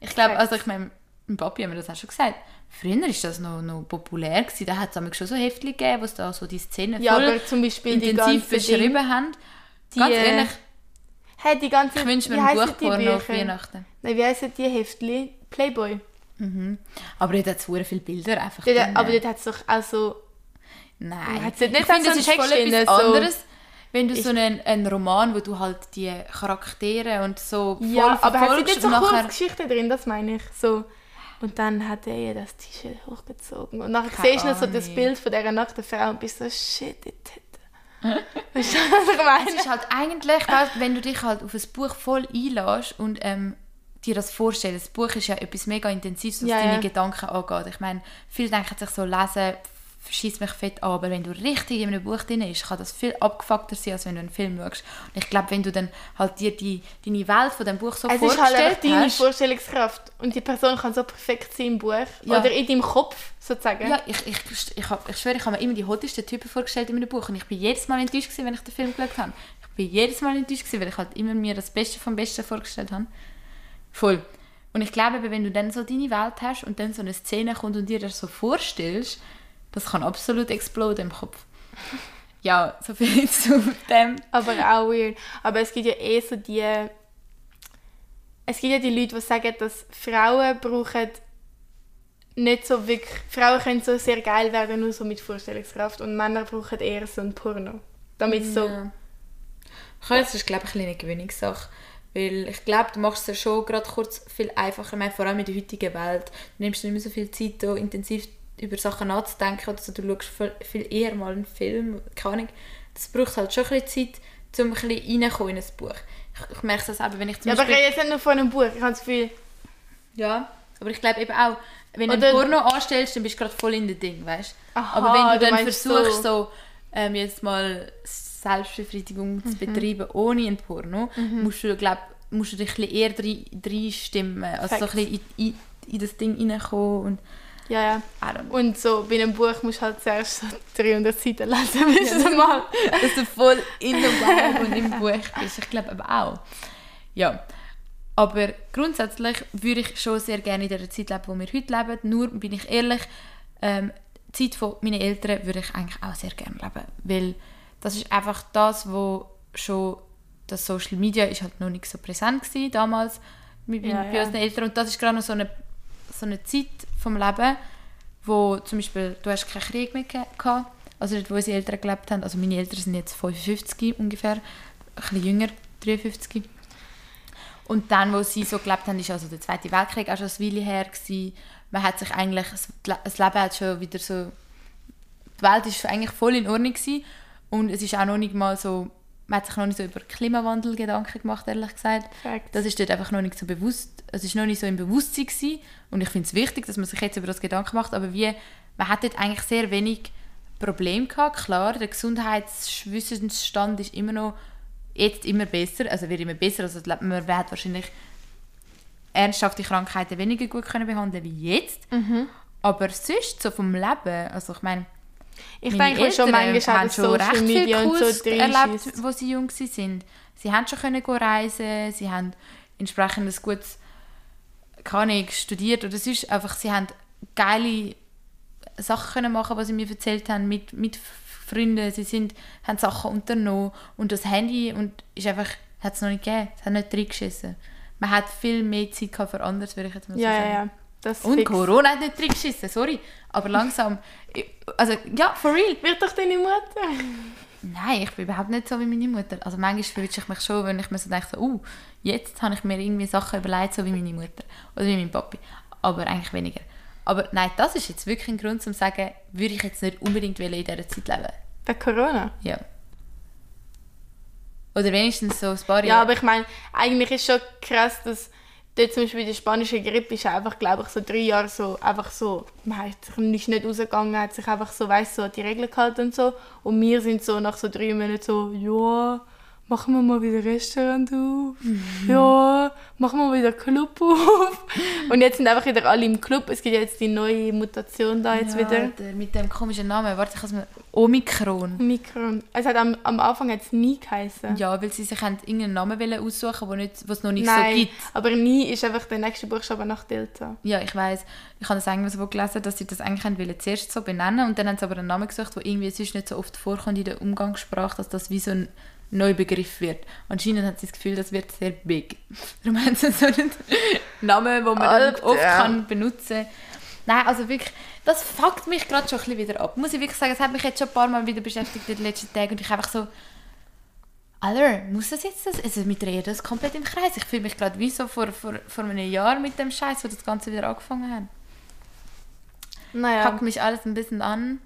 Ich glaube, also ich meine, mein Papi hat mir das auch schon gesagt, früher war das noch, noch populär, gewesen. da hat es schon so Heftchen gegeben, was da so die Szenen Ja, voll zum Beispiel intensiv beschrieben Dinge- haben. Die, Ganz äh, ehrlich, Hey, die ganze, ich wünsche mir ein Buchporno auf? Weihnachten. Nein, wie heissen die Heftchen? Playboy. Mhm. Aber dort hat es viele Bilder einfach Dort, aber dort hat es doch auch so... Nein, Hat's nicht ich so finde, einen das ist voll etwas so- anderes, wenn du Ich- so einen, einen Roman, wo du halt die Charaktere und so voll Ja, aber sie verfolgst nicht so nachher... Kurzgeschichten drin, das meine ich. So. Und dann hat er ihr das T-Shirt hochgezogen. Und nachher siehst du noch so das. Bild von dieser nackten Frau und bist so, shit, Titten. Weißt du, was ich meine? Es ist halt eigentlich, wenn du dich halt auf ein Buch voll einlässt und ähm, dir das vorstellst, das Buch ist ja etwas mega Intensives, was Ja, deine ja. Gedanken angeht. Ich meine, viele denken sich so, lesen schießt mich fett an, aber wenn du richtig in einem Buch drin bist, kann das viel abgefuckter sein, als wenn du einen Film schaust. Und ich glaube, wenn du dann halt dir die, deine Welt von dem Buch so Es ist halt deine hast, Vorstellungskraft. Und die Person kann so perfekt sein im Buch. Ja. Oder in deinem Kopf, sozusagen. Ja, ich, ich, ich, hab, ich schwöre, ich habe mir immer die hottesten Typen vorgestellt in meinem Buch und ich bin jedes Mal enttäuscht, gewesen, wenn ich den Film geschaut habe. Ich bin jedes Mal enttäuscht, gewesen, weil ich halt immer mir das Beste vom Besten vorgestellt habe. Voll. Und ich glaube, wenn du dann so deine Welt hast und dann so eine Szene kommt und dir das so vorstellst, das kann absolut exploden im Kopf. Ja, so viel zu dem. Aber auch weird. Aber es gibt ja eh so die... Es gibt ja die Leute, die sagen, dass Frauen brauchen nicht so wirklich... Frauen können so sehr geil werden, nur so mit Vorstellungskraft. Und Männer brauchen eher so ein Porno. Damit so... Ja. Ich weiß, das ist, glaube ich, ein eine Gewöhnungssache. Weil ich glaube, du machst es ja schon gerade kurz viel einfacher, meine, vor allem in der heutigen Welt. Du nimmst nicht mehr so viel Zeit, da intensiv über Sachen nachzudenken oder so. Du schaust viel, viel eher mal einen Film, keine Ahnung. Das braucht halt schon ein bisschen Zeit, um ein bisschen reinkommen in ein Buch. Ich, ich merke das eben, wenn ich zum Ja, aber ich Beispiel... rede jetzt nicht nur von einem Buch. Ich habe das Gefühl... Ja, aber ich glaube eben auch, wenn du Oder- ein Porno anstellst, dann bist du gerade voll in dem Ding, weißt Aha, Aber wenn du du dann versuchst, so. so, ähm, jetzt mal Selbstbefriedigung Mhm. zu betreiben ohne ein Porno, musst du, glaub, musst du dich ein bisschen eher rein- reinstimmen, also so ein Facts. bisschen in, in, in das Ding reinkommen und Ja, ja. Und so bei einem Buch musst du halt zuerst so 300 Seiten lesen, bis du mal... dass du voll in der Vibe und im Buch bist. Ich glaube aber auch. Ja. Aber grundsätzlich würde ich schon sehr gerne in der Zeit leben, wo wir heute leben. Nur, bin ich ehrlich, ähm, die Zeit von meinen Eltern würde ich eigentlich auch sehr gerne leben. Weil das ist einfach das, wo schon das Social Media ist halt noch nicht so präsent war damals mit, Ja, bei ja. unseren Eltern. Und das ist gerade noch so eine, so eine Zeit vom Leben, wo zum Beispiel, du hast keinen Krieg mehr also dort, wo unsere Eltern gelebt haben, also meine Eltern sind jetzt 55 ungefähr, ein bisschen jünger, 53. Und dann, wo sie so gelebt haben, ist also der Zweite Weltkrieg auch schon ein Weile her gewesen. Man hat sich eigentlich, das Leben hat schon wieder so, die Welt ist eigentlich voll in Ordnung gewesen. und es ist auch noch nicht mal so, man hat sich noch nicht so über Klimawandel Gedanken gemacht, ehrlich gesagt. Facts. Das ist dort einfach noch nicht so bewusst, es ist noch nicht so im Bewusstsein gewesen. und ich finde es wichtig, dass man sich jetzt über das Gedanken macht, aber wie, man hat dort eigentlich sehr wenig Probleme gehabt, klar, der Gesundheitswissensstand ist immer noch jetzt immer besser, also wird immer besser, also man wird wahrscheinlich ernsthafte Krankheiten weniger gut können behandeln wie jetzt, Mhm. aber sonst so vom Leben, also ich meine, Ich meine denke schon manchmal haben schon Social recht viel Media Kurs so erlebt, wo sie jung waren. Sie haben schon können reisen, sie haben entsprechend ein gutes, keine Ahnung, studiert oder sonst einfach, sie haben geile Sachen können machen, was sie mir erzählt haben mit, mit Freunden. Sie sind, haben Sachen unternommen und das Handy und ist einfach, hat es noch nicht gegeben. Es hat nicht reingeschissen. Man hat viel mehr Zeit für anderes, würde ich jetzt mal so Ja, ja, sagen. ja. Das Und fix. Corona hat nicht reingeschissen, sorry. Aber langsam, also ja, for real. Wird doch deine Mutter? Nein, ich bin überhaupt nicht so wie meine Mutter. Also manchmal verwünsche ich mich schon, wenn ich mir so denke, so, uh, jetzt habe ich mir irgendwie Sachen überlegt, so wie meine Mutter oder wie mein Papi. Aber eigentlich weniger. Aber nein, das ist jetzt wirklich ein Grund, um zu sagen, würde ich jetzt nicht unbedingt in dieser Zeit leben. Wegen Corona? Ja. Oder wenigstens so ein paar Ja, aber ich meine, eigentlich ist schon krass, dass dort zum Beispiel die spanische Grippe ist einfach, glaube ich, so drei Jahre so, einfach so, man hat sich nicht, rausgegangen, hat sich einfach so, weißt so die Regeln gehalten und so. Und wir sind so nach so drei Monaten so, ja, machen wir mal wieder Restaurant auf. Ja, machen wir wieder Club auf. Und jetzt sind einfach wieder alle im Club. Es gibt ja jetzt die neue Mutation da jetzt ja, wieder. Der, mit dem komischen Namen. Warte, ich mir Omikron. Mikron. Es hat am, am Anfang hat's nie geheißen. Ja, weil sie sich haben irgendeinen Namen aussuchen wollten, den es noch nicht Nein, so gibt. aber nie ist einfach der nächste Buchstabe nach Delta. Ja, ich weiß. Ich habe das irgendwo gelesen, dass sie das eigentlich haben wollen, zuerst so benennen und dann haben sie aber einen Namen gesucht, der irgendwie sonst nicht so oft vorkommt in der Umgangssprache, dass das wie so ein neu begriffen wird. Anscheinend hat sie das Gefühl, das wird sehr big. Darum haben sie so einen Namen, den man Alter. oft kann benutzen kann. Nein, also wirklich, das fuckt mich gerade schon ein bisschen wieder ab. Muss ich wirklich sagen, es hat mich jetzt schon ein paar Mal wieder beschäftigt in den letzten Tagen und ich einfach so, Alter, muss das jetzt das? Also mit drehen das komplett im Kreis. Ich fühle mich gerade wie so vor, vor, vor einem Jahr mit dem Scheiß, wo das Ganze wieder angefangen hat. Naja. Packt mich alles ein bisschen an,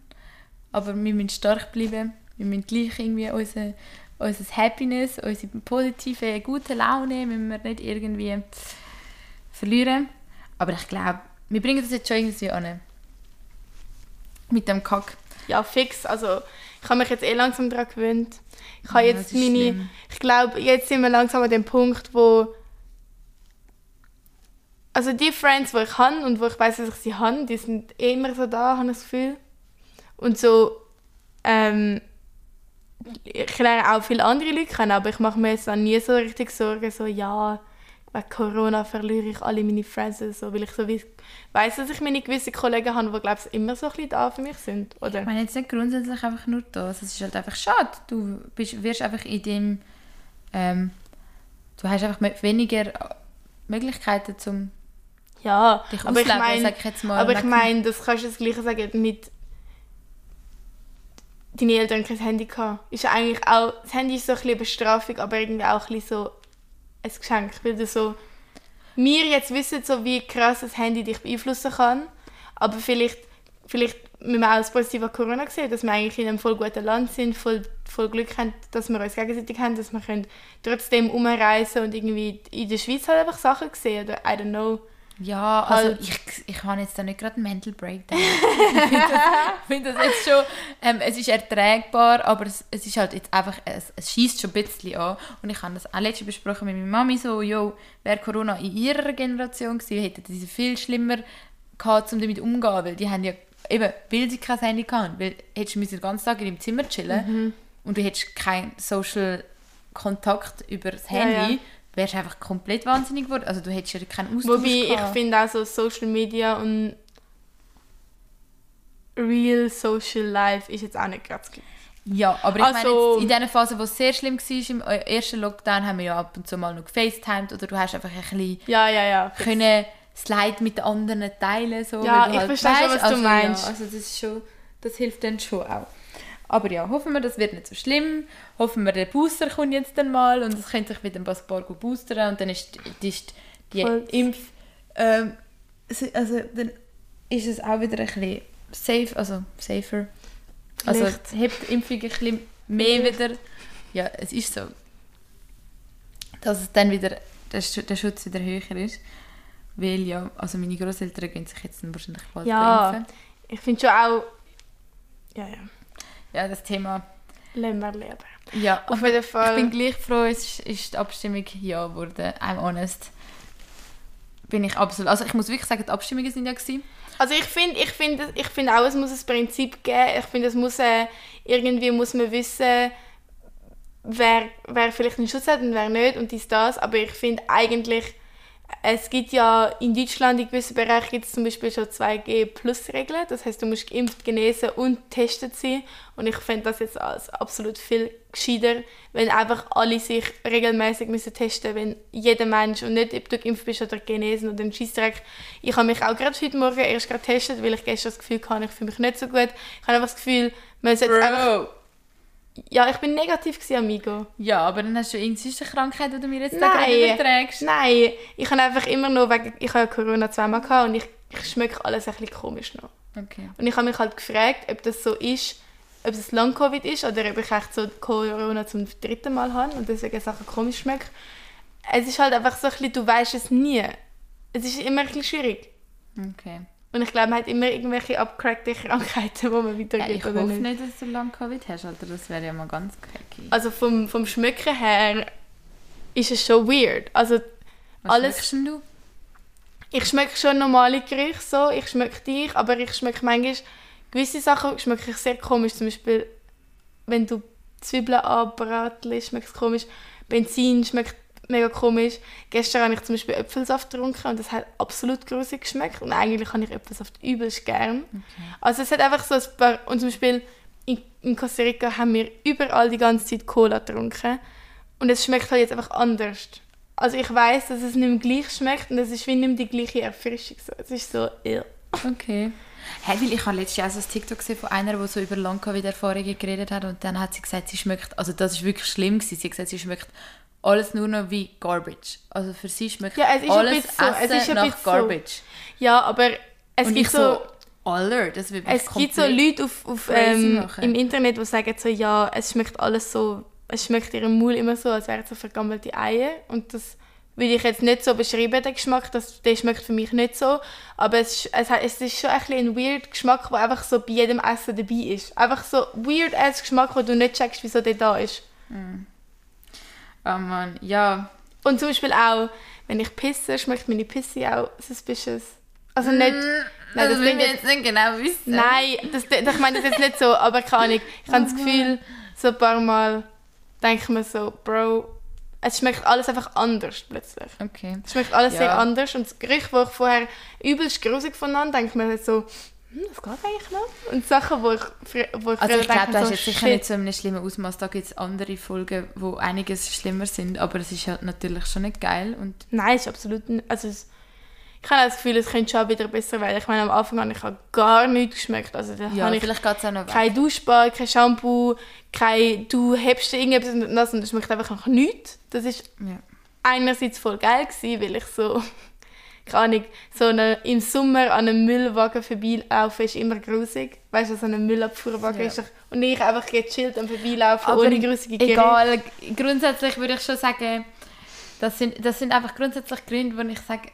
aber wir müssen stark bleiben. Wir müssen gleich irgendwie unser, unser Happiness, unsere positive, gute Laune müssen wir nicht irgendwie verlieren. Aber ich glaube, wir bringen das jetzt schon irgendwie an. Mit dem Kack. Ja, fix. Also, ich habe mich jetzt eh langsam daran gewöhnt. Ich habe Ja, jetzt meine... schlimm. Ich glaube, jetzt sind wir langsam an dem Punkt, wo... Also die Friends, die ich habe und wo ich weiß, dass ich sie habe, die sind eh immer so da, habe ich das Gefühl. Und so... Ähm, ich lerne auch viele andere Leute kennen, aber ich mache mir jetzt dann nie so richtig Sorgen, so ja, wegen Corona verliere ich alle meine Friends so, weil ich so weiss, dass ich meine gewissen Kollegen habe, die glaube ich immer so ein bisschen da für mich sind, oder? Ich meine jetzt nicht grundsätzlich einfach nur das. Es ist halt einfach schade. Du bist, wirst einfach in dem... Ähm, du hast einfach weniger Möglichkeiten, zum Ja, dich aber ich meine, aber ich meine, das kannst du das Gleiche sagen mit deine Eltern kein Handy gehabt. Ist eigentlich auch, das Handy ist so ein bisschen eine Bestrafung, aber irgendwie auch ein bisschen so ein Geschenk, weil du so, wir jetzt wissen so, wie krass das Handy dich beeinflussen kann, aber vielleicht, vielleicht müssen wir auch das Positive an Corona sehen, dass wir eigentlich in einem voll guten Land sind, voll, voll Glück haben, dass wir uns gegenseitig haben, dass wir können trotzdem umreisen und irgendwie in der Schweiz halt einfach Sachen sehen oder I don't know. Ja, also Halt. ich, ich habe jetzt da nicht gerade einen Mental Breakdown. ich finde das, find das jetzt schon, ähm, es ist erträgbar, aber es, es ist halt jetzt einfach, es, es schießt schon ein bisschen an. Und ich habe das auch letztens besprochen mit meiner Mami so, jo, wäre Corona in ihrer Generation gewesen, hätten sie viel schlimmer gehabt, um damit umzugehen, weil die haben ja, eben, weil sie kein Handy hatten, weil hättest du den ganzen Tag in deinem Zimmer chillen und du hättest keinen Social Kontakt über das Ja, Handy, ja. Wärst du einfach komplett wahnsinnig geworden. Also du hättest ja keinen Austausch Wobei ich gehabt. finde auch so Social Media und Real Social Life ist jetzt auch nicht ganz gleich. Ja, aber ich meine, Also- jetzt in dieser Phase, wo es sehr schlimm war, im ersten Lockdown, haben wir ja ab und zu mal noch gefacetimed oder du hast einfach ein bisschen Ja, ja, ja. können Slide mit den anderen teilen. So, Ja, du ich halt verstehe schon, was du also, meinst. Ja, also das, ist schon, das hilft dann schon auch. Aber ja, hoffen wir, das wird nicht so schlimm. Hoffen wir, der Booster kommt jetzt dann mal und es könnte sich wieder ein paar gut boostern und dann ist die, ist die Voll. Impf... Ähm, also dann ist es auch wieder ein bisschen safe, also safer. Also Vielleicht. hebt die Impfung ein bisschen mehr wieder... Ja, es ist so. Dass es dann wieder, der, Sch- der Schutz wieder höher ist. Weil ja, also meine Großeltern gehen sich jetzt wahrscheinlich bald Ja. impfen. Ich finde schon auch. Ja, ja. Ja, das Thema. Lassen wir leben. Ja, Auf jeden ich Fall. bin gleich froh, es ist, die Abstimmung ja geworden. I'm honest. Bin ich absolut. Also ich muss wirklich sagen, die Abstimmungen sind ja gewesen. Also ich finde ich find, ich find auch, es muss ein Prinzip geben. Ich finde, es muss äh, irgendwie muss man wissen, wer, wer vielleicht einen Schutz hat und wer nicht und dies, das. Aber ich finde eigentlich, es gibt ja in Deutschland in gewissen Bereichen gibt es zum Beispiel schon 2G-Plus-Regeln. Das heißt, du musst geimpft, genesen und getestet sein. Und ich finde das jetzt als absolut viel gescheiter, wenn einfach alle sich regelmäßig müssen testen wenn jeder Mensch und nicht, ob du geimpft bist oder genesen oder ein Scheissdreck. Ich habe mich auch gerade heute Morgen erst getestet, weil ich gestern das Gefühl hatte, ich fühle mich nicht so gut. Ich habe einfach das Gefühl, man sollte einfach... Ja, ich bin negativ gewesen, Amigo. Ja, aber dann hast du irgendeine sonst eine Krankheit, die du mir jetzt da gerade überträgst. Nein, ich habe einfach immer noch wegen... Ich habe ja Corona zweimal gehabt und ich, ich schmecke alles ein bisschen komisch noch. Okay. Und ich habe mich halt gefragt, ob das so ist, ob es Long-Covid ist oder ob ich echt so Corona zum dritten Mal habe und deswegen Sachen komisch schmecke. Es ist halt einfach so ein bisschen, du weißt es nie. Es ist immer ein bisschen schwierig. Okay. Und ich glaube, man hat immer irgendwelche abgecrackte Krankheiten, die man Ja, weitergibt ich oder hoffe nicht. dass du lange Covid hast, Alter. Das wäre ja mal ganz cracky. Also vom, vom Schmecken her ist es schon weird. Also Was alles- schmeckst du? ich schmecke schon normale Gerüche so, ich schmecke dich, aber ich schmecke manchmal gewisse Sachen schmecke ich sehr komisch. Zum Beispiel, wenn du Zwiebeln anbratest, schmeckt es komisch. Benzin schmeckt mega komisch. Gestern habe ich zum Beispiel Äpfelsaft getrunken und das hat absolut grusig geschmeckt. Und eigentlich habe ich Äpfelsaft übelst gern. Also es hat einfach so ein paar... Und zum Beispiel in, in Costa Rica haben wir überall die ganze Zeit Cola getrunken. Und es schmeckt halt jetzt einfach anders. Also ich weiß, dass es nicht mehr gleich schmeckt und es ist wie nicht mehr die gleiche Erfrischung. So. Es ist so, ja. Okay. Hey, weil ich habe letztes Jahr so ein TikTok gesehen von einer, die so über Long-Covid-Erfahrungen geredet hat und dann hat sie gesagt, sie schmeckt, also das ist wirklich schlimm gewesen, sie hat gesagt, sie schmeckt alles nur noch wie Garbage. Also für sie schmeckt Ja, alles so, es Essen nach bisschen so. Garbage. Ja, aber es und gibt so, so, Aller, das wird es gibt so Leute auf, auf, ähm, im Internet, die sagen so, ja, es schmeckt alles so, es schmeckt ihrem Mund immer so, als wären es so vergammelte Eier. Und das würde ich jetzt nicht so beschreiben, den Geschmack, das, der schmeckt für mich nicht so. Aber es, es, es ist schon ein, bisschen ein weird Geschmack, der einfach so bei jedem Essen dabei ist. Einfach so weird ass Geschmack, wo du nicht checkst, wieso der da ist. Oh Mann, ja. Und zum Beispiel auch, wenn ich pisse, schmeckt meine Pisse auch suspicious. Also nicht... Nein, das das will ich jetzt- jetzt nicht genau wissen. Nein, das, das, ich meine das jetzt nicht so, aber keine Ahnung. Ich habe das Gefühl, so ein paar Mal denke ich mir so, Bro, es schmeckt alles einfach anders plötzlich. Okay. Es schmeckt alles Ja. sehr anders und das Gerücht, das ich vorher übelst grusig fand, denke ich mir so, hm, das geht eigentlich noch. Und Sachen, wo ich, wo ich Also ich glaube, das ist so, jetzt sicher nicht so in einem schlimmen Ausmaß. Da gibt es andere Folgen, wo einiges schlimmer sind, aber es ist halt natürlich schon nicht geil. Und Nein, es ist absolut nicht. Also es, ich habe das Gefühl, es könnte schon wieder besser werden. Ich meine, am Anfang habe ich gar nichts geschmeckt. Also da ja, habe ich vielleicht geht es auch noch weg. kein Duschbad, kein Shampoo, kein du hebst irgendetwas und das und es schmeckt einfach nach nichts. Das ist Ja. einerseits voll geil gewesen, weil ich so, keine Ahnung, so eine, im Sommer an einem Müllwagen vorbeilaufen ist immer grusig. Weißt du, so ein Müllabfuhrwagen Ja. ist doch, und ich einfach gechillt am Vorbeilaufen Aber ohne grusige Gerüche. Egal, grundsätzlich würde ich schon sagen, das sind, das sind einfach grundsätzlich Gründe, wo ich sage,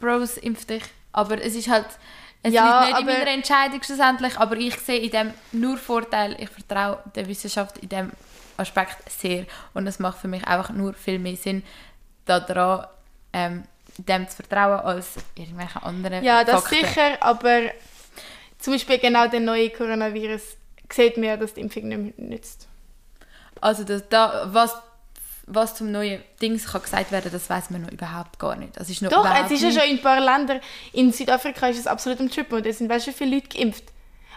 Bros, impf dich. Aber es ist halt, es Ja, liegt nicht in meiner Entscheidung schlussendlich, aber ich sehe in dem nur Vorteil, ich vertraue der Wissenschaft in dem Aspekt sehr und es macht für mich einfach nur viel mehr Sinn, daran ähm, dem zu vertrauen, als irgendwelchen anderen Ja, das Fakten. sicher, aber zum Beispiel genau der neue Coronavirus sieht man ja, dass die Impfung nicht mehr nützt. Also das, da, was, was zum neuen Dings kann gesagt werden, das weiß man noch überhaupt gar nicht. Das ist noch Doch, es ist ja schon in ein paar Ländern, in Südafrika ist es absolut im Triple und es sind weißt du, viele Leute geimpft.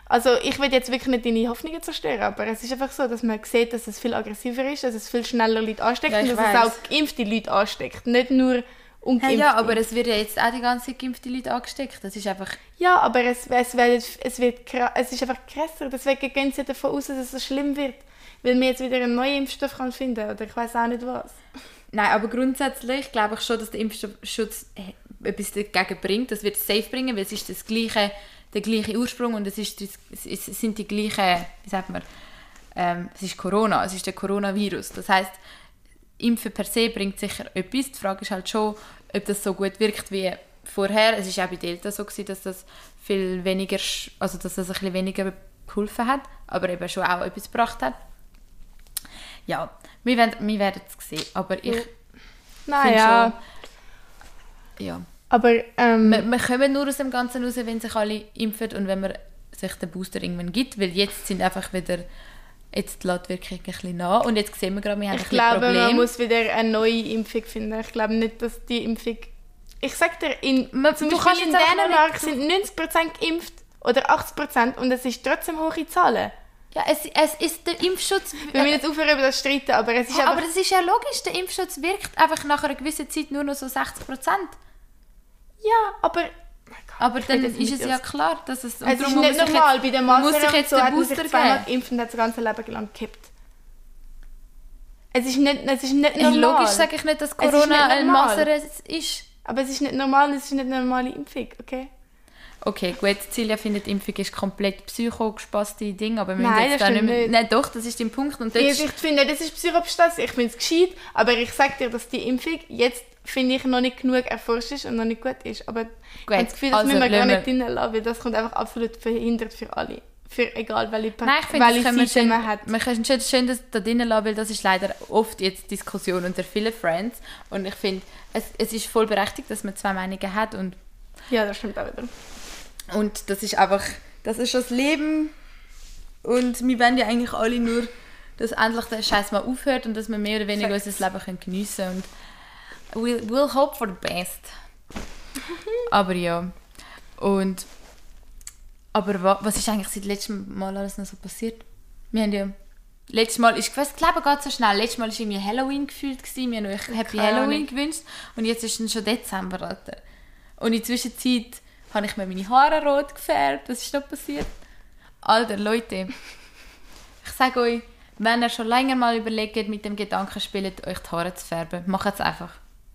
Also ich will jetzt wirklich nicht deine Hoffnungen zerstören, aber es ist einfach so, dass man sieht, dass es viel aggressiver ist, dass es viel schneller Leute ansteckt Ja, und dass weiss. es auch geimpfte Leute ansteckt, nicht nur ungeimpfte. ja, aber es wird ja jetzt auch die ganze Zeit geimpfte Leute angesteckt. Das ist einfach... Ja, aber es, es, wird, es, wird, es ist einfach krasser, deswegen gehen sie davon aus, dass es so schlimm wird, weil man jetzt wieder einen neuen Impfstoff kann finden oder ich weiß auch nicht was. Nein, aber grundsätzlich glaube ich schon, dass der Impfschutz äh, etwas dagegen bringt. Das wird es safe bringen, weil es ist das gleiche, der gleiche Ursprung und es, ist, es sind die gleichen, wie sagt man, ähm, es ist Corona, es ist der Coronavirus. Das heißt, Impfen per se bringt sicher etwas. Die Frage ist halt schon, ob das so gut wirkt wie vorher. Es ist auch bei Delta so gewesen, dass das viel weniger, also dass das ein bisschen weniger geholfen hat, aber eben schon auch etwas gebracht hat. Ja, wir werden, wir es sehen, aber ich Naja, schon, ja. aber ähm, Wir, wir kommen nur aus dem Ganzen raus, wenn sich alle impfen und wenn man sich den Booster irgendwann gibt, weil jetzt sind einfach wieder, jetzt lässt die Wirkung ein bisschen nach und jetzt sehen wir gerade, wir haben Ich ein bisschen glaube, Problem. man muss wieder eine neue Impfung finden. Ich glaube nicht, dass die Impfung... Ich sag dir, in, Man- zum Beispiel in Dänemark sind 90% geimpft oder 80% und es ist trotzdem hohe Zahlen. Ja, es, es ist der Impfschutz... Wir müssen jetzt aufhören über das zu streiten, aber es ist Ja, einfach... aber das ist ja logisch, der Impfschutz wirkt einfach nach einer gewissen Zeit nur noch so 60 Prozent. ja, aber... Aber dann ist es ja aus- klar, dass es... Es ist nicht normal. jetzt- Bei der man muss sich Masern jetzt so den hat man Booster sich und hat das ganze Leben lang gekippt. Es ist nicht, es ist nicht normal. Logisch sage ich nicht, dass Corona nicht ein. Masern ist. Aber es ist nicht normal, es ist nicht eine normale Impfung, okay? Okay, gut, Silja findet, Impfung ist komplett psychogespasste Ding, aber wir Nein, müssen jetzt das da nicht mehr... nicht. Nein, doch, das ist dein Punkt. Und Ich, ich finde, das ist Psychopathie. Ich finde es gescheit, aber ich sage dir, dass die Impfung jetzt, finde ich, noch nicht genug erforscht ist und noch nicht gut ist. Aber ich habe das Gefühl, das also müssen wir gar nicht drin lassen, weil das kommt einfach absolut verhindert für alle. Für egal, welche, Pa- Nein, ich finde, welche Seite schön, man hat. wir können schön, schön das da drinnen lassen, weil das ist leider oft jetzt Diskussion unter vielen Friends. Und ich finde, es, es ist voll berechtigt, dass man zwei Meinungen hat und, Ja, das stimmt auch wieder. Und das ist einfach, das ist das Leben und wir wollen ja eigentlich alle nur, dass endlich der Scheiß mal aufhört und dass wir mehr oder weniger Facts. unser Leben können geniessen können und we'll, we'll hope for the best. aber ja, und aber wa, was ist eigentlich seit letztem Mal alles noch so passiert? wir haben ja letztes Mal, ich weiß, das Leben geht so schnell, letztes Mal war irgendwie Halloween gefühlt, gewesen. wir haben euch Happy Keine Halloween Ahnung. gewünscht und jetzt ist es schon Dezember, Alter. Und in der Zwischenzeit habe ich mir meine Haare rot gefärbt, was ist da passiert? Alter, Leute, ich sage euch, wenn ihr schon länger mal überlegt, mit dem Gedanken spielt, euch die Haare zu färben, macht es einfach.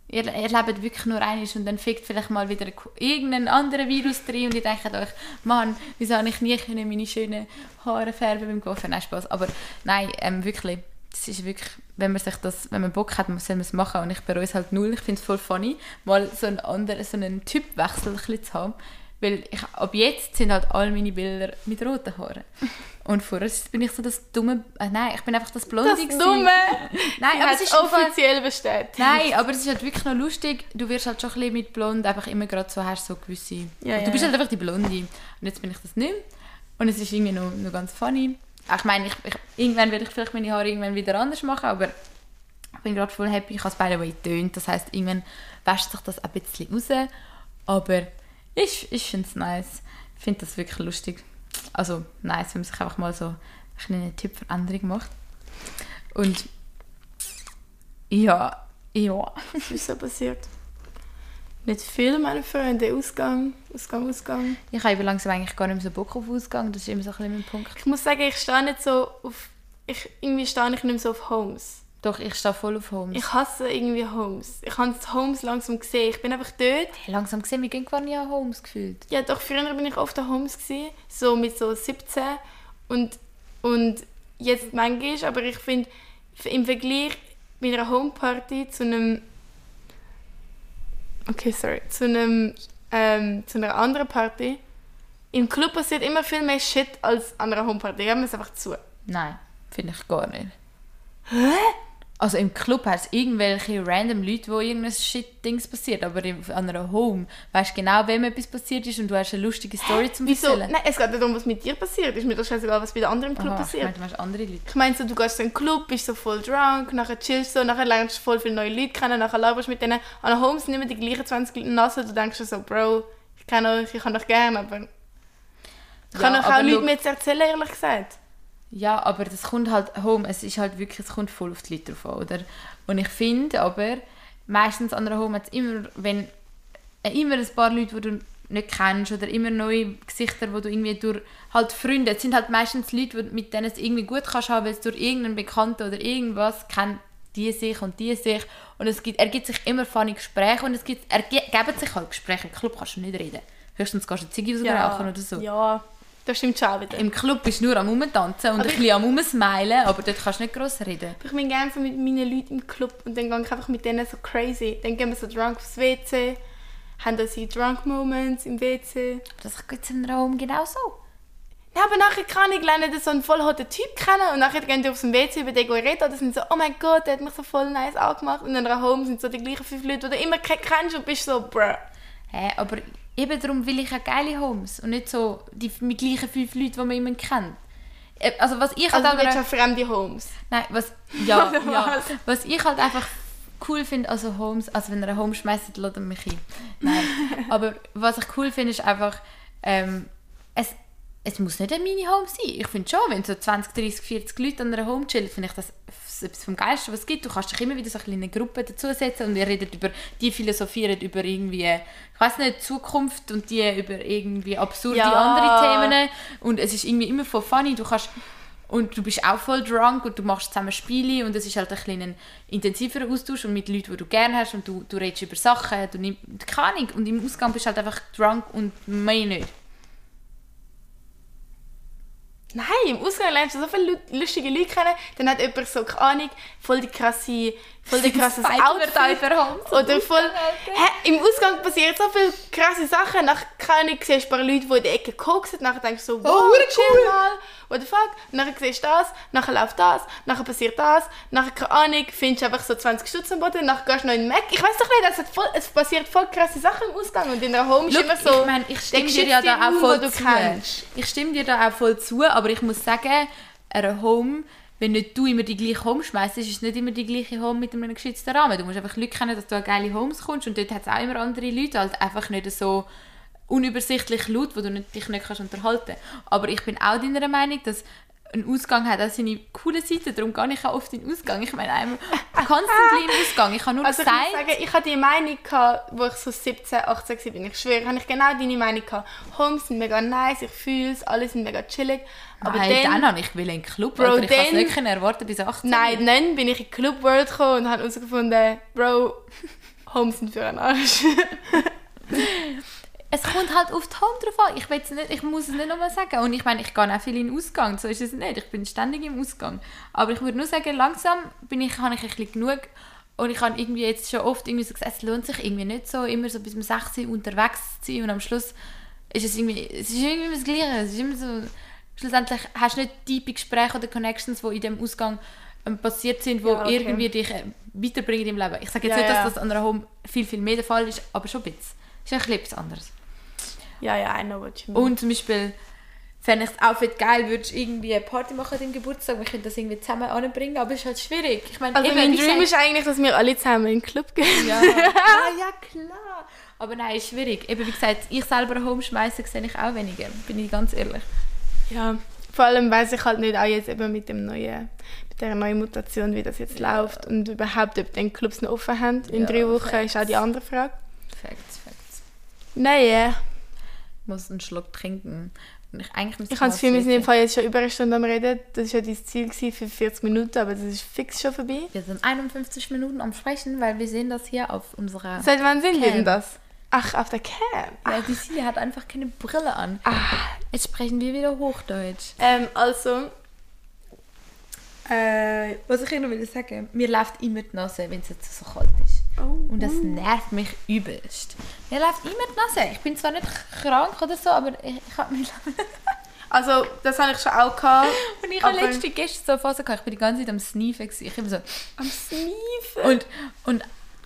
Ihr, ihr lebt wirklich nur einmal und dann fickt vielleicht mal wieder irgendein anderer Virus drin und ihr denkt euch, Mann, wieso habe ich nie meine schönen Haare färben beim Golfen? Nein, Spaß. Aber nein, ähm, wirklich, das ist wirklich, wenn man sich das, wenn man Bock hat, soll man es machen und ich bereue es halt null. Ich finde es voll funny, mal so einen anderen, so einen Typwechsel ein bisschen zu haben. Weil ich, ab jetzt sind halt all meine Bilder mit roten Haaren. Und vorher bin ich so das dumme, äh, nein, ich bin einfach das Blonde. Das gewesen. Dumme! Nein, aber es ist offiziell bestätigt. Nein, aber es ist halt wirklich noch lustig. Du wirst halt schon ein bisschen mit Blond einfach immer gerade so, hast so gewisse... Ja, du ja, bist ja. halt einfach die Blonde. Und jetzt bin ich das nicht mehr. Und es ist irgendwie noch, noch ganz funny. Ich meine, ich, ich, irgendwann werde ich vielleicht meine Haare irgendwann wieder anders machen, aber ich bin gerade voll happy. Ich habe es the way tönt. Das heisst, irgendwann wäscht sich das ein bisschen raus. Aber ich, ich finde es nice. Ich finde das wirklich lustig. Also nice, wenn man sich einfach mal so eine Tippveränderung macht. Und ja, ja. Was ist so passiert? Nicht viel, meine Freunde. Ausgang, Ausgang, Ausgang. Ich habe langsam eigentlich gar nicht mehr so Bock auf Ausgang. Das ist immer so ein bisschen mein Punkt. Ich muss sagen, ich stehe nicht so auf... Ich, irgendwie stehe ich nicht mehr so auf Homes. Doch, ich stehe voll auf Homes. Ich hasse irgendwie Homes. Ich habe das Homes langsam gesehen. Ich bin einfach dort. Hey, langsam gesehen, wir gehen gar nicht an Homes gefühlt. Ja, doch, früher bin ich oft an Homes gewesen, so mit so 17 und, und jetzt manchmal, aber ich finde, im Vergleich mit einer Homeparty zu einem okay, sorry, zu einem ähm, zu einer anderen Party im Club passiert immer viel mehr Shit als an einer Homeparty. Geben wir es einfach zu. Nein, finde ich gar nicht. Also im Club hast du irgendwelche random Leute, wo irgendein Shit-Dings passiert, aber im- an einer Home weißt du genau, wem etwas passiert ist und du hast eine lustige Story zum Wieso? Erzählen. Nein, es geht nicht darum, was mit dir passiert. Ist mir doch scheißegal, was bei den anderen im Club Aha, ich passiert. meine, du andere Leute. Ich meine, so, du gehst in den Club, bist so voll drunk, nachher chillst du, nachher lernst du voll viele neue Leute kennen, nachher laberst du mit denen. An der Home sind immer die gleichen 20 Leute nasse, du denkst so, Bro, ich kenne euch, ich kann euch gerne, aber... Ich kann Ja, euch auch schau- mehr zu erzählen, ehrlich gesagt. Ja, aber das kommt halt home, es ist halt wirklich, es kommt voll auf die Leute drauf an, oder? Und ich finde aber, meistens an einer Home hat es immer, wenn, äh, immer ein paar Leute, die du nicht kennst oder immer neue Gesichter, wo du irgendwie durch, halt Freunde, es sind halt meistens Leute, die- mit denen es irgendwie gut kannst haben, weil es durch irgendeinen Bekannten oder irgendwas kennt die sich und die sich und es gibt, ergibt sich immer funny Gespräche und es gibt, ergeben sich halt Gespräche, im Club kannst du nicht reden. Höchstens kannst du eine Ziege rauchen oder so. Ja, das stimmt schon auch wieder. Im Club bist du nur am Rumtanzen und Aber ein bisschen am Rumsmilen, aber dort kannst du nicht gross reden. Ich bin gerne mit meinen Leuten im Club und dann gehe ich einfach mit denen so crazy. Dann gehen wir so drunk aufs WC, haben unsere drunk Moments im WC. Das geht im Raum genauso. Ja, aber nachher kann ich lernen so einen voll hotten Typ kennen und nachher gehen die aufs WC über den reden oder sind so, oh mein Gott, der hat mich so voll nice angemacht und in einer Home sind so die gleichen fünf Leute, die du immer ke- kennst und bist so, bruh. Hä, aber eben darum will ich auch geile Homes und nicht so die mit gleichen fünf Leuten, die man immer kennt. Äh, Also was ich halt Also du an willst ja fremde Homes. Nein, was, ja, Oder ja. was? Was ich halt einfach cool finde, also Homes, also wenn ihr eine Home schmeißt, ladet mich ein. Nein. Aber was ich cool finde, ist einfach, ähm, es, es muss nicht eine Mini-Home sein. Ich finde schon, wenn so 20, 30, 40 Leute an einer Home chillen, finde ich das etwas vom Geilsten, was es gibt. Du kannst dich immer wieder so eine Gruppe dazusetzen und ihr redet über, die philosophieren über irgendwie, ich weiß nicht, Zukunft und die über irgendwie absurde Ja. andere Themen. Und es ist irgendwie immer voll funny. Du kannst und du bist auch voll drunk und du machst zusammen Spiele und es ist halt ein bisschen ein intensiverer Austausch und mit Leuten, die du gerne hast und du, du redest über Sachen, du nimmst, keine Ahnung, und im Ausgang bist du halt einfach drunk und mehr nicht. Nein, im Ausgang lernst du so viele Lu- lustige Leute kennen, dann hat jemand so, keine Ahnung, voll die krasse, voll die krasses Outfit. Oder voll, hä, Im Ausgang passieren so viele krasse Sachen. Nach keine Ahnung, siehst du ein paar Leute, die in der Ecke koksen. Nachher denkst du so, wow, hure chill cool. mal. What the fuck? Nachher siehst du das, nachher läuft das, nachher passiert das. Nachher, keine Ahnung, findest du einfach so 20 Stutz am Boden. Nachher gehst du noch in den Mac. Ich weiß doch nicht, voll, es passiert voll krasse Sachen im Ausgang. Und in der Home ist Schau, immer so, ich meine, ich stimme der dir ja da auch voll zu. Ich stimme dir da auch voll zu, aber ich muss sagen, eine Home, wenn nicht du immer die gleiche Home schmeißt, ist es nicht immer die gleiche Home mit einem geschützten Rahmen. Du musst einfach Leute kennen, dass du an geile Homes kommst und dort hat es auch immer andere Leute, halt einfach nicht so unübersichtlich laut, wo du nicht, dich nicht kannst unterhalten Aber ich bin auch deiner Meinung, dass ein Ausgang hat auch seine coole Seite, darum gehe ich auch oft in den Ausgang. Ich meine, einmal constantly in den Ausgang. Ich habe nur Also ich gesagt... muss sagen, ich hatte die Meinung, gehabt, wo ich so 17, 18 war. Ich schwöre, habe ich genau deine Meinung gehabt. Homes sind mega nice, ich fühle es, alle sind mega chillig. Aber Nein, dann, dann, habe ich will in den Club, Bro, Alter. Ich kann es nicht erwarten bis 18. nein, dann bin ich in Club World gekommen und habe herausgefunden, Bro, Homes sind für einen Arsch. Es kommt halt auf die Home drauf an. Ich, will's nicht, ich muss es nicht nochmal sagen. Und ich meine, ich gehe auch viel in den Ausgang. So ist es nicht. Ich bin ständig im Ausgang. Aber ich würde nur sagen, langsam bin ich, habe ich ein bisschen genug. Und ich habe irgendwie jetzt schon oft irgendwie so gesagt, es lohnt sich irgendwie nicht so, immer so bis um 6 Uhr unterwegs zu sein. Und am Schluss ist es irgendwie, es ist irgendwie das Gleiche. Es ist immer so, schlussendlich hast du nicht tiefe Gespräche oder Connections, die in dem Ausgang ähm, passiert sind, die Ja, okay. irgendwie dich äh, weiterbringen im Leben. Ich sage jetzt Ja, nicht, dass das an einer Home viel, viel mehr der Fall ist, aber schon ein bisschen. Es ist ein bisschen etwas anderes. ja, ja, I know what you mean. Und zum Beispiel fände ich es auch fett geil, würdest du irgendwie eine Party machen an Geburtstag, wir könnten das irgendwie zusammen anbringen, aber es ist halt schwierig. Ich meine, also eben, mein Dream ist eigentlich, dass wir alle zusammen in den Club gehen. ja, ja, ja, klar. Aber nein, ist schwierig. Eben, wie gesagt, ich selber Home schmeißen sehe ich auch weniger, bin ich ganz ehrlich. Ja, vor allem weiß ich halt nicht auch jetzt eben mit dem neuen, mit der neuen Mutation, wie das jetzt läuft und überhaupt, ob die Clubs noch offen haben. In Ja, drei Wochen facts. ist auch die andere Frage. Facts, facts. Naja, Ich muss einen Schluck trinken. Ich, eigentlich ich habe das Gefühl, wir sind im. Fall jetzt schon über eine Stunde am Reden. Das war ja dein Ziel für 40 Minuten, aber das ist fix schon vorbei. Wir sind 51 Minuten am Sprechen, weil wir sehen das hier auf unserer... Seit wann sind wir Cam. denn das? Ach, auf der Cam. Ja, die Silja hat einfach keine Brille an. Ah. Jetzt sprechen wir wieder Hochdeutsch. Ähm, also, äh, Was ich Ihnen will sagen, mir läuft immer die Nase, wenn es jetzt so kalt ist. oh, Und das nervt mich übelst. Mir läuft immer die Nase. Ich bin zwar nicht krank oder so, aber ich, ich habe mich also das habe ich schon auch gehabt. Und ich habe letzte gestern so Phase gehabt, ich bin die ganze Zeit am Sneefen. Ich immer so... Am Sneefen. Und, und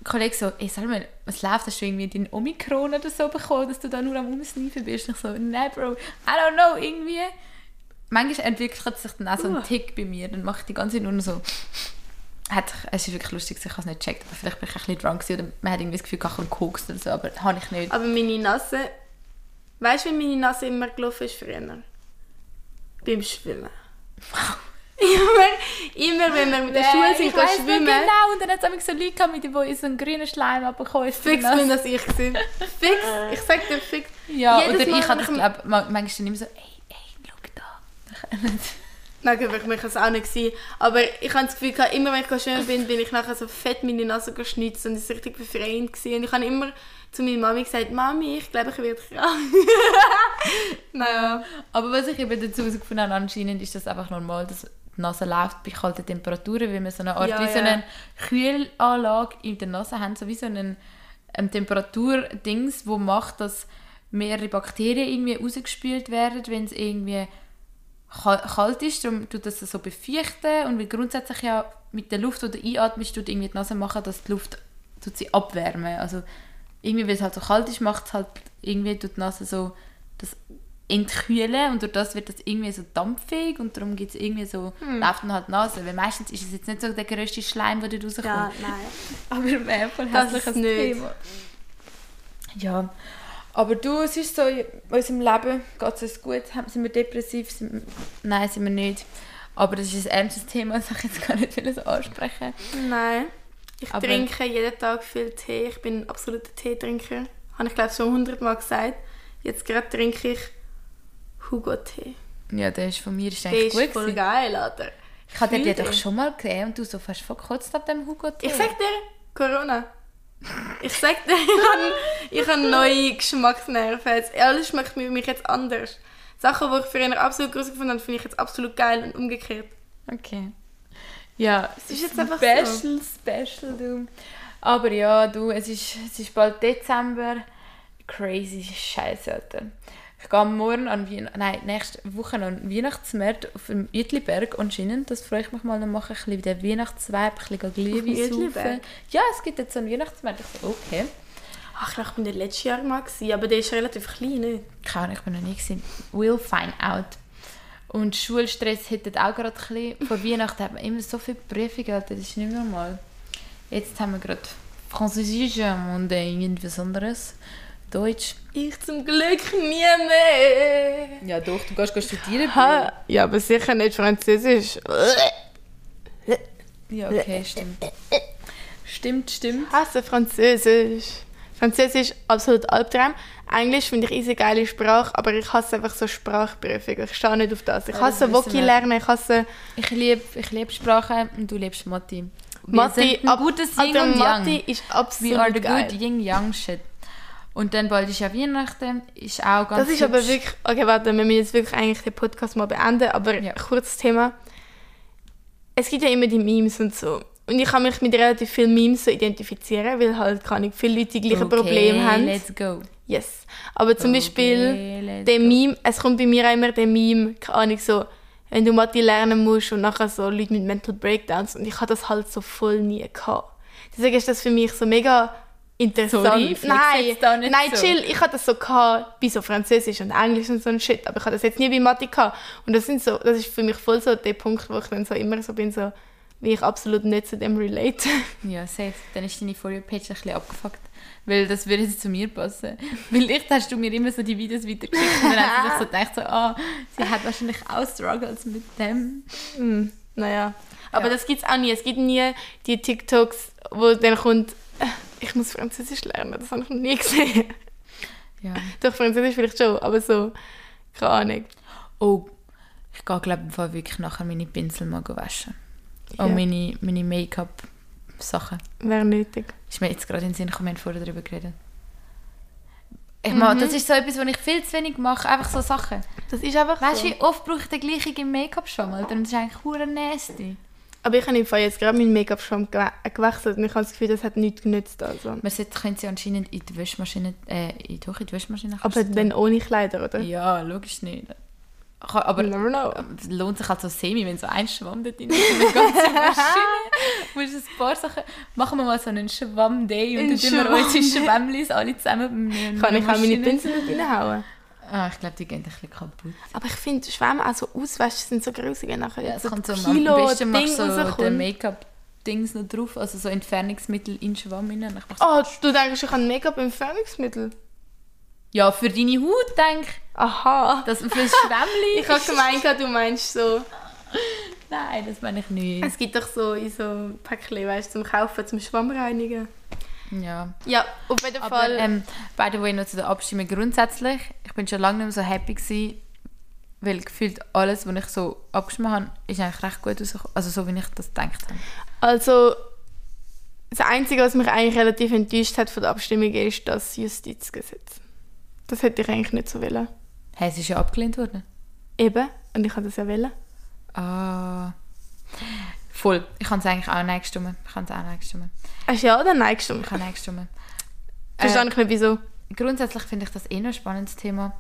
Kollege so, ey, sag mal, was läuft? Hast du irgendwie den Omikron oder so bekommen, dass du da nur am Umsneefen bist? Und ich so, nein, Bro, I don't know, irgendwie... Manchmal entwickelt sich dann auch so ein Uh. Tick bei mir. Dann mache ich die ganze Zeit nur so... Hat, es ist wirklich lustig, ich habe es nicht gecheckt, aber vielleicht bin ich ein bisschen drunk gewesen oder man hat irgendwie das Gefühl, ich habe gekokst oder so, aber habe ich nicht. Aber meine Nase. Weißt du, wie meine Nase immer gelaufen ist früher? Beim Schwimmen. immer, immer, wenn wir mit der Schule sind, ich schwimmen, genau, und dann hat es so Leute gehabt, mit denen so einen grünen Schleim abbekommen fix bin das ich gewesen. Fix, ich sag dir fix. Ja, Jedes oder Mal, ich ich- das, glaube manchmal dann immer so, ey, ey, schau da. Nein, für mich es auch nicht gewesen. Aber ich habe das Gefühl, gehabt, immer wenn ich schwimmen bin, bin ich nachher so fett meine Nase geschnitzt und es war richtig befreiend. Gewesen. Und ich habe immer zu meiner Mami gesagt, Mami, ich glaube, ich werde krank. naja. Aber was ich eben dazu herausgefunden habe, anscheinend ist das einfach normal, dass die Nase läuft. Bei kalten Temperaturen, weil wir so eine Art Ja, wie so eine Kühlanlage in der Nase haben, so wie so einen, ein Temperaturdings, wo macht, dass mehrere Bakterien irgendwie rausgespült werden, wenn es irgendwie ka- kalt ist, darum tut das so befeuchten. Und weil grundsätzlich ja mit der Luft, die du einatmest, tut irgendwie die Nase machen, dass die Luft tut sie abwärmen. Also irgendwie, weil es halt so kalt ist, macht es halt irgendwie tut die Nase so das entkühlen und durch das wird das irgendwie so dampfig und darum gibt es irgendwie so, läuft dann halt Nase, weil meistens ist es jetzt nicht so der grösste Schleim, der da rauskommt. Ja, nein. Aber voll Das hässliches. Thema. Ja, aber du, es ist so, in unserem Leben geht es uns gut, sind wir depressiv, sind wir, nein, sind wir nicht. Aber das ist ein ernstes Thema, das ich jetzt gar nicht will so ansprechen. Nein. Ich Aber- trinke jeden Tag viel Tee. Ich bin ein absoluter Teetrinker. Habe ich glaube schon hundertmal gesagt. Jetzt gerade trinke ich Hugo-Tee. Ja, der ist von mir ist Der eigentlich ist gut voll gewesen. geil, Alter. Ich dir Fühl doch den. schon mal gesehen und du so fast verkotzt ab dem Hugo Tee. Ich sag dir, Corona. Ich sag dir, ich habe ich neue Geschmacksnerven. Jetzt, alles schmeckt für mich jetzt anders. Sachen, die ich früher absolut groß gefunden habe, finde ich jetzt absolut geil und umgekehrt. Okay. Ja, es ist ist jetzt einfach special, so. special, du. Aber ja, du, es ist, es ist bald Dezember. Crazy Scheiße, Alter. Ich gehe morgen an Weihn nein, nächste Woche an Weihnachtsmarkt auf dem Uetliberg anscheinend. Das freue ich mich mal. Dann mache ich ein bisschen den Weihnachtsvibe, ein bisschen Glühwein saufen. Ja, es gibt jetzt so einen Weihnachtsmarkt. Ich so, okay. Ach, ich glaube, ich bin der letztes Jahr mal, gewesen, aber der ist relativ klein, nicht? Keine Ahnung, ich bin noch nie gesehen. We'll find out. Und Schulstress hätte auch gerade ein bisschen. Vor Weihnachten hat man immer so viele Prüfungen, das ist nicht normal. Jetzt haben wir gerade Französisch und irgendwas anderes. Deutsch. Ich zum Glück nie mehr. Ja doch, du gehst, gehst studieren. Ha, ja, aber sicher nicht Französisch. Ja, okay, stimmt. Stimmt, stimmt. Ich hasse Französisch. Französisch absolut Albtraum. Englisch finde ich eine geile Sprache, aber ich hasse einfach so Sprachprüfungen. Ich stehe nicht auf das. Ich Ja, hasse wissen Voki lernen, ich hasse Ich liebe ich lieb Sprachen und du liebst Mathe. Mathe. ein ab- gutes Yin Alter, und Mathe Yang. ist We are absolut the geil. good Yin-Yang shit. Und dann bald ist ja Weihnachten, ist auch ganz Das ist aber hübsch. wirklich... Okay, warte, wir müssen jetzt wirklich eigentlich den Podcast mal beenden, aber Ja. kurzes Thema. Es gibt ja immer die Memes und so. Und ich kann mich mit relativ vielen Memes so identifizieren, weil halt kann ich viele Leute die gleichen okay, Probleme haben. let's go. Yes. Aber zum Okay, Beispiel der. Meme, es kommt bei mir auch immer der Meme, keine Ahnung, so, wenn du Mathe lernen musst und nachher so Leute mit Mental Breakdowns und ich hatte das halt so voll nie gehabt. Deswegen ist das für mich so mega interessant. Sorry, nein, da nicht nein, so. chill, ich hatte das so gehabt, bei so Französisch und Englisch und so ein Shit, aber ich hatte das jetzt nie bei Mathe gehabt. Und das sind so, das ist für mich voll so der Punkt, wo ich dann so immer so bin, so, wie ich absolut nicht zu dem relate. Ja, safe. Dann ist deine For You-Page ein bisschen abgefuckt. Weil das würde jetzt zu mir passen. Weil ich hast du mir immer so die Videos weitergeschickt und dann hat sie sich so gedacht, so, ah, sie hat wahrscheinlich auch Struggles mit dem. Hm, naja. Aber Ja. das gibt es auch nie. Es gibt nie die TikToks, wo dann kommt, ich muss Französisch lernen. Das habe ich noch nie gesehen. Ja. Doch, Französisch vielleicht schon, aber so, keine Ahnung. Oh, ich gehe glaube ich wirklich nachher meine Pinsel mal waschen. Ja. Und meine, meine Make-up-Sachen. Wäre nötig. Ist mir jetzt gerade in den Sinn gekommen, wir haben vorher darüber geredet. Ich meine, das ist so etwas, was ich viel zu wenig mache. Einfach so Sachen. Das ist einfach Weißt so. du, wie oft brauche ich den gleichen im Make-up-Schwamm? Alter? Und das ist eigentlich hure nasty. Aber ich habe im Fall jetzt gerade meinen Make-up-Schwamm gewe gewechselt und ich habe das Gefühl, das hat nichts genützt. Also. Man sollte, können sie anscheinend in die Wäschmaschine, äh, in, doch, in die Wäschmaschine Aber dann ohne Kleider, oder? Ja, logisch nicht. Kann- Aber es lohnt sich halt so semi, wenn so ein Schwamm dort drin ist. Eine ganze Maschine. musst ein paar Sachen... Machen wir mal so einen Schwamm-Day und Ein dann tun wir unsere Schwämmlis alle zusammen Kann ich auch meine. Pinsel nicht reinhauen? Ah, ich glaube, die gehen ein bisschen kaputt. Aber ich finde, Schwämme auch so auswaschen sind so wenn nachher Ja, es kommt so Kilo am besten Ding machst du so den Make-up-Dings noch drauf, also so Entfernungsmittel in den Schwamm rein. Ich so, Oh, du denkst, ich habe Make-up-Entfernungsmittel? Ja, für deine Haut, denk Aha. Das für das Schwämmli. Ich habe gemeint, du meinst so... Nein, das meine ich nicht. Es gibt doch so in so Päckchen, weißt du, zum Kaufen, zum Schwammreinigen. Ja. Ja, auf jeden Aber Fall. ähm, by the way, noch zu der Abstimmung grundsätzlich. Ich bin schon lange nicht mehr so happy gewesen, weil gefühlt alles, was ich so abgestimmt habe, ist eigentlich recht gut rausgekommen. Also so, wie ich das gedacht habe. Also, das Einzige, was mich eigentlich relativ enttäuscht hat von der Abstimmung, ist das Justizgesetz. Das hätte ich eigentlich nicht so wollen. Hey, es ist ja abgelehnt worden. Eben, und ich habe das ja wollen. Ah. Voll. Ich habe es eigentlich auch nein gestimmt. Ich habe es auch nein gestimmt. Hast du ja oder nein gestimmt? Ich habe nein gestimmt. Verstehe ich nicht, wieso. grundsätzlich finde ich das eh noch ein spannendes Thema.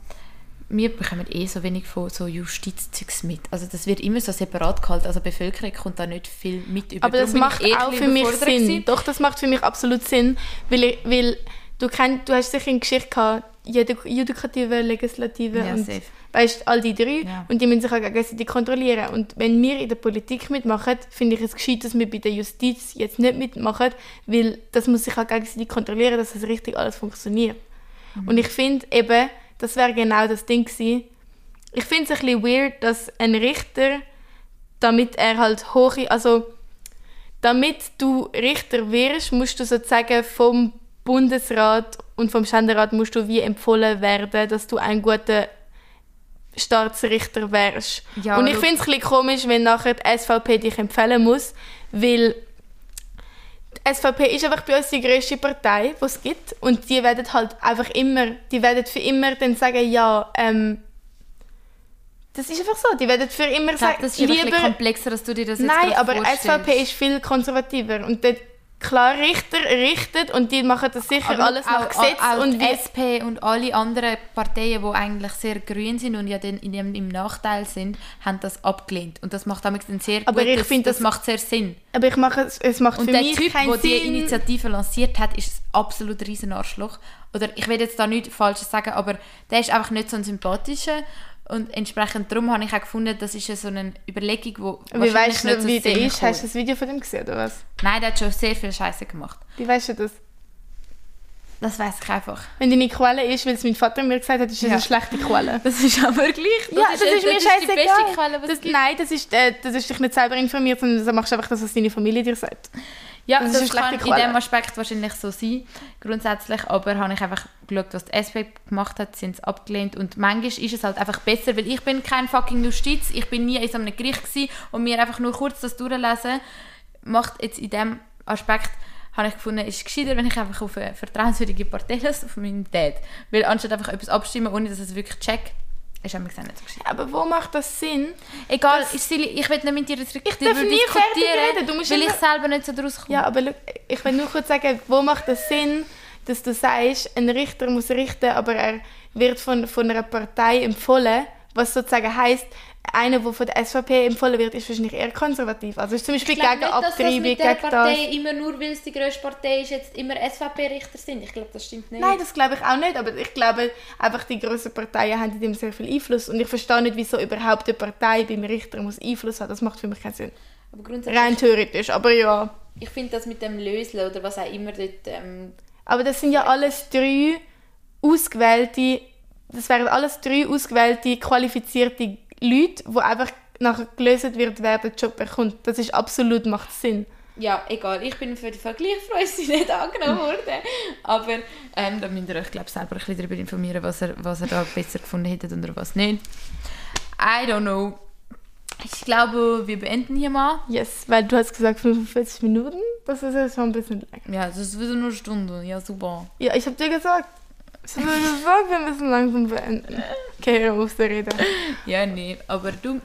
Wir bekommen eh so wenig von so Justizzeugs mit. Also das wird immer so separat gehalten. Also die Bevölkerung kommt da nicht viel mit über. Aber das Darum bin macht eh auch für mich Sinn. gewesen. Doch, das macht für mich absolut Sinn, weil, ich, weil du, kenn, du hast sicher eine Geschichte gehabt, Judi- Judikative, Legislative Ja, und safe. weißt, all die drei Ja. und die müssen sich auch gegenseitig kontrollieren. Und wenn wir in der Politik mitmachen, finde ich es gescheit, dass wir bei der Justiz jetzt nicht mitmachen, weil das muss sich auch gegenseitig kontrollieren, dass es richtig alles funktioniert. Mhm. Und ich finde eben, das wäre genau das Ding gewesen. Ich finde es ein bisschen weird, dass ein Richter, damit er halt hohe, also damit du Richter wirst, musst du sozusagen vom Bundesrat und vom Ständerat musst du wie empfohlen werden, dass du ein guter Staatsrichter wärst. Ja, und ich finde es ein bisschen komisch, wenn nachher die SVP dich empfehlen muss, weil die SVP ist einfach bei uns die grösste Partei, die es gibt. Und die werden halt einfach immer, die werden für immer dann sagen, ja, ähm, das ist einfach so, die werden für immer Ich sagen, das ist ein bisschen komplexer, als du dir das jetzt Nein, aber vorstellst. SVP ist viel konservativer und dort klar Richter richtet und die machen das sicher Aber alles nach auch, Gesetz auch und die SP und alle anderen Parteien, die eigentlich sehr grün sind und ja dann in dem, im Nachteil sind, haben das abgelehnt. Und das macht damit einen sehr Aber ich gutes- find, das, das- macht sehr Sinn. aber ich mache es, es macht Und für der mich Typ, keinen der die Sinn. Initiative lanciert hat, ist ein absolut riesen Arschloch. Oder ich will jetzt da nichts Falsches sagen, aber der ist einfach nicht so ein sympathischer. Und entsprechend darum habe ich auch gefunden, das ist ja so eine Überlegung, wo Wie weißt nicht du, so wie der ist? Hast du das Video von dem gesehen oder was? Nein, der hat schon sehr viel Scheiße gemacht. Wie weißt du das? Das weiß ich einfach. Wenn deine Quelle ist, weil es mein Vater mir gesagt hat, ist das Ja. eine schlechte Quelle. Das ist aber gleich. Ja, das ist mir die beste scheißegal. Quelle, was Das, es nein, das ist, äh, das ist dich nicht selber informiert, sondern das machst du einfach das, was deine Familie dir sagt. Ja, Das das, ist kann in diesem Aspekt wahrscheinlich so sein, grundsätzlich. Aber habe ich einfach geschaut, was die SP gemacht hat, sind sie abgelehnt. Und manchmal ist es halt einfach besser, weil ich bin kein fucking Justiz, ich bin nie in so einem Gericht gewesen und mir einfach nur kurz das durchlesen, macht jetzt in diesem Aspekt, habe ich gefunden, ist es gescheiter, wenn ich einfach auf eine vertrauenswürdige Partei lasse, auf meinen Dad. Weil anstatt einfach etwas abstimmen, ohne dass es wirklich check, ist einfach nicht so gescheit. Aber wo macht das Sinn? Egal, ich, Silly, ich will nicht mit dir jetzt darf nie fertig reden, du musst weil ich selber nicht so daraus komme. Ja, aber ich will nur kurz sagen, wo macht das Sinn, dass du sagst, ein Richter muss richten, aber er wird von, von einer Partei empfohlen, was sozusagen heißt, einer, der von der SVP empfohlen wird, ist wahrscheinlich eher konservativ. Also ist zum Beispiel gegen nicht, Abtreibung, gegen Partei das. immer nur, weil es die grösste Partei ist, jetzt immer SVP-Richter sind. Ich glaube, das stimmt nicht. Nein, das glaube ich auch nicht, aber ich glaube einfach, die grossen Parteien haben in dem sehr viel Einfluss und ich verstehe nicht, wieso überhaupt eine Partei beim Richter muss Einfluss haben. Das macht für mich keinen Sinn. Aber grundsätzlich, Rein theoretisch, aber ja. ich finde das mit dem Lösle oder was auch immer dort... Ähm, Aber das sind ja alles drei ausgewählte, das wären alles drei ausgewählte, qualifizierte Leute, die einfach nachher gelöst wird, wer den Job bekommt. Das ist absolut, macht Sinn. ja, egal. Ich bin für die Vergleichsfreude sie nicht angenommen worden. Aber ähm, da müsst ihr euch, glaube selber ein bisschen darüber informieren, was er, was er da besser gefunden hätte oder was nicht. I don't know. Ich glaube, wir beenden hier mal. Yes, weil du hast gesagt 45 Minuten, das ist jetzt schon ein bisschen lang. Ja, das ist wieder nur eine Stunde. Ja, super. Ja, ich habe dir gesagt, wir müssen langsam beenden. Okay, hör auf zu reden. Ja, nee, aber du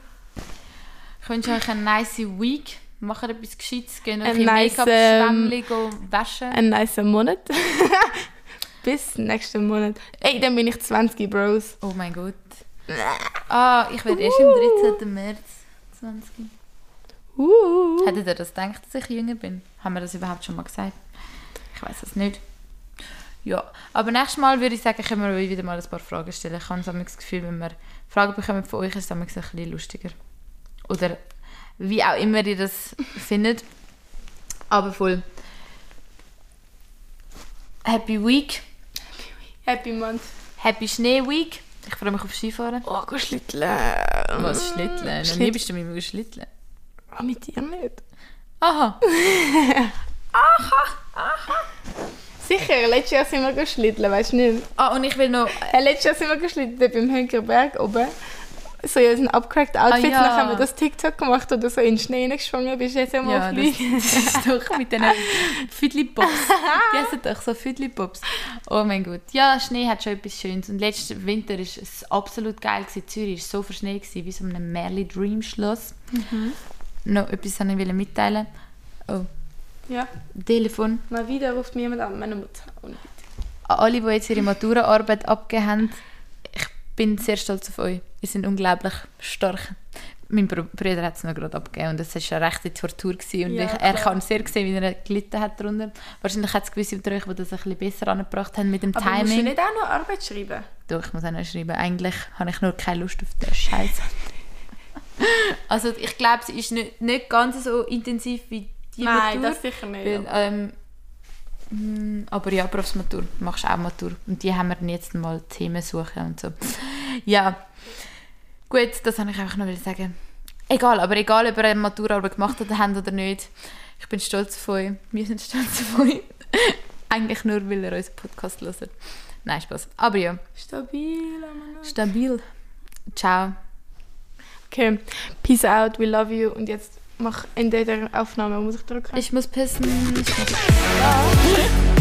ich wünsche euch eine nice Week. Macht etwas Gescheites, geht noch ein Ein bisschen nice, Make-up-Schwämmchen go waschen. Ein nicer Monat. Bis nächsten Monat. Ey, dann bin ich 20, Bros. Oh mein Gott. Ah, ich werde erst am 13. März 20. Uh. Hättet ihr das gedacht, dass ich jünger bin? Haben wir das überhaupt schon mal gesagt? Ich weiß es nicht. Ja, aber nächstes Mal würde ich sagen, können wir euch wieder mal ein paar Fragen stellen. Ich habe das Gefühl, wenn wir Fragen bekommen von euch, ist es ein bisschen lustiger. Oder wie auch immer ihr das findet. Aber voll. Happy Week. Happy Month. Happy Schnee Week. Ich freue mich auf Skifahren. Oh, geh schlitteln. Was, Schlitteln? Noch nie bist du mit mir Schlitteln. Ah, mit dir nicht. Aha. Sicher, letztes Jahr sind wir geschlitteln, weißt du nicht? Ah, und ich will noch... Hey, letztes Jahr sind wir geschlitteln beim Hönkerberg oben. So in unseren abgecrackten Outfits. Ah, ja. Dann haben wir das TikTok gemacht oder so in den Schnee gesprungen. Bist du jetzt einmal Ja, auf das, das ist doch mit diesen Füdli-Pops. Die heißen doch so Füdli-Pops. Oh mein Gott. Ja, Schnee hat schon etwas Schönes. Und letzten Winter war es absolut geil. Gewesen. Zürich war so verschneit, wie so ein Merli Dream Schloss. Noch etwas wollte ich mitteilen. Oh, Ja, Telefon. mal wieder ruft mir jemand an, meine Mutter. Und An alle, die jetzt ihre Maturaarbeit abgegeben haben, ich bin sehr stolz auf euch. Ihr seid unglaublich stark. Mein Br Bruder hat es noch gerade abgegeben und es war eine rechte Tortur. Gewesen. Und Ja, ich, er kann sehr sehen, wie er gelitten hat darunter. Wahrscheinlich hat es gewisse unter euch, die das ein bisschen besser angebracht haben mit dem Aber musst du Timing. nicht auch noch Arbeit schreiben? Doch, ich muss auch noch schreiben. Eigentlich habe ich nur keine Lust auf den Scheiß. also ich glaube, sie ist nicht, nicht ganz so intensiv wie die Nein, Matur. das sicher nicht. Weil, ähm, mm, aber ja, Berufsmatur, du machst auch Matur. Und die haben wir jetzt mal Themen suchen und so. Ja, gut, das wollte ich einfach noch sagen. Egal, aber egal, ob ihr eine Maturarbeit gemacht habt oder nicht, ich bin stolz auf euch. Wir sind stolz auf euch. Eigentlich nur, weil ihr unseren Podcast hört. Nein, Spaß. Aber ja, Stabil, Mann. stabil. Ciao. Okay, peace out, we love you. Und jetzt mach Ende der Aufnahme, muss ich drücken? Ich muss pissen. Ich muss...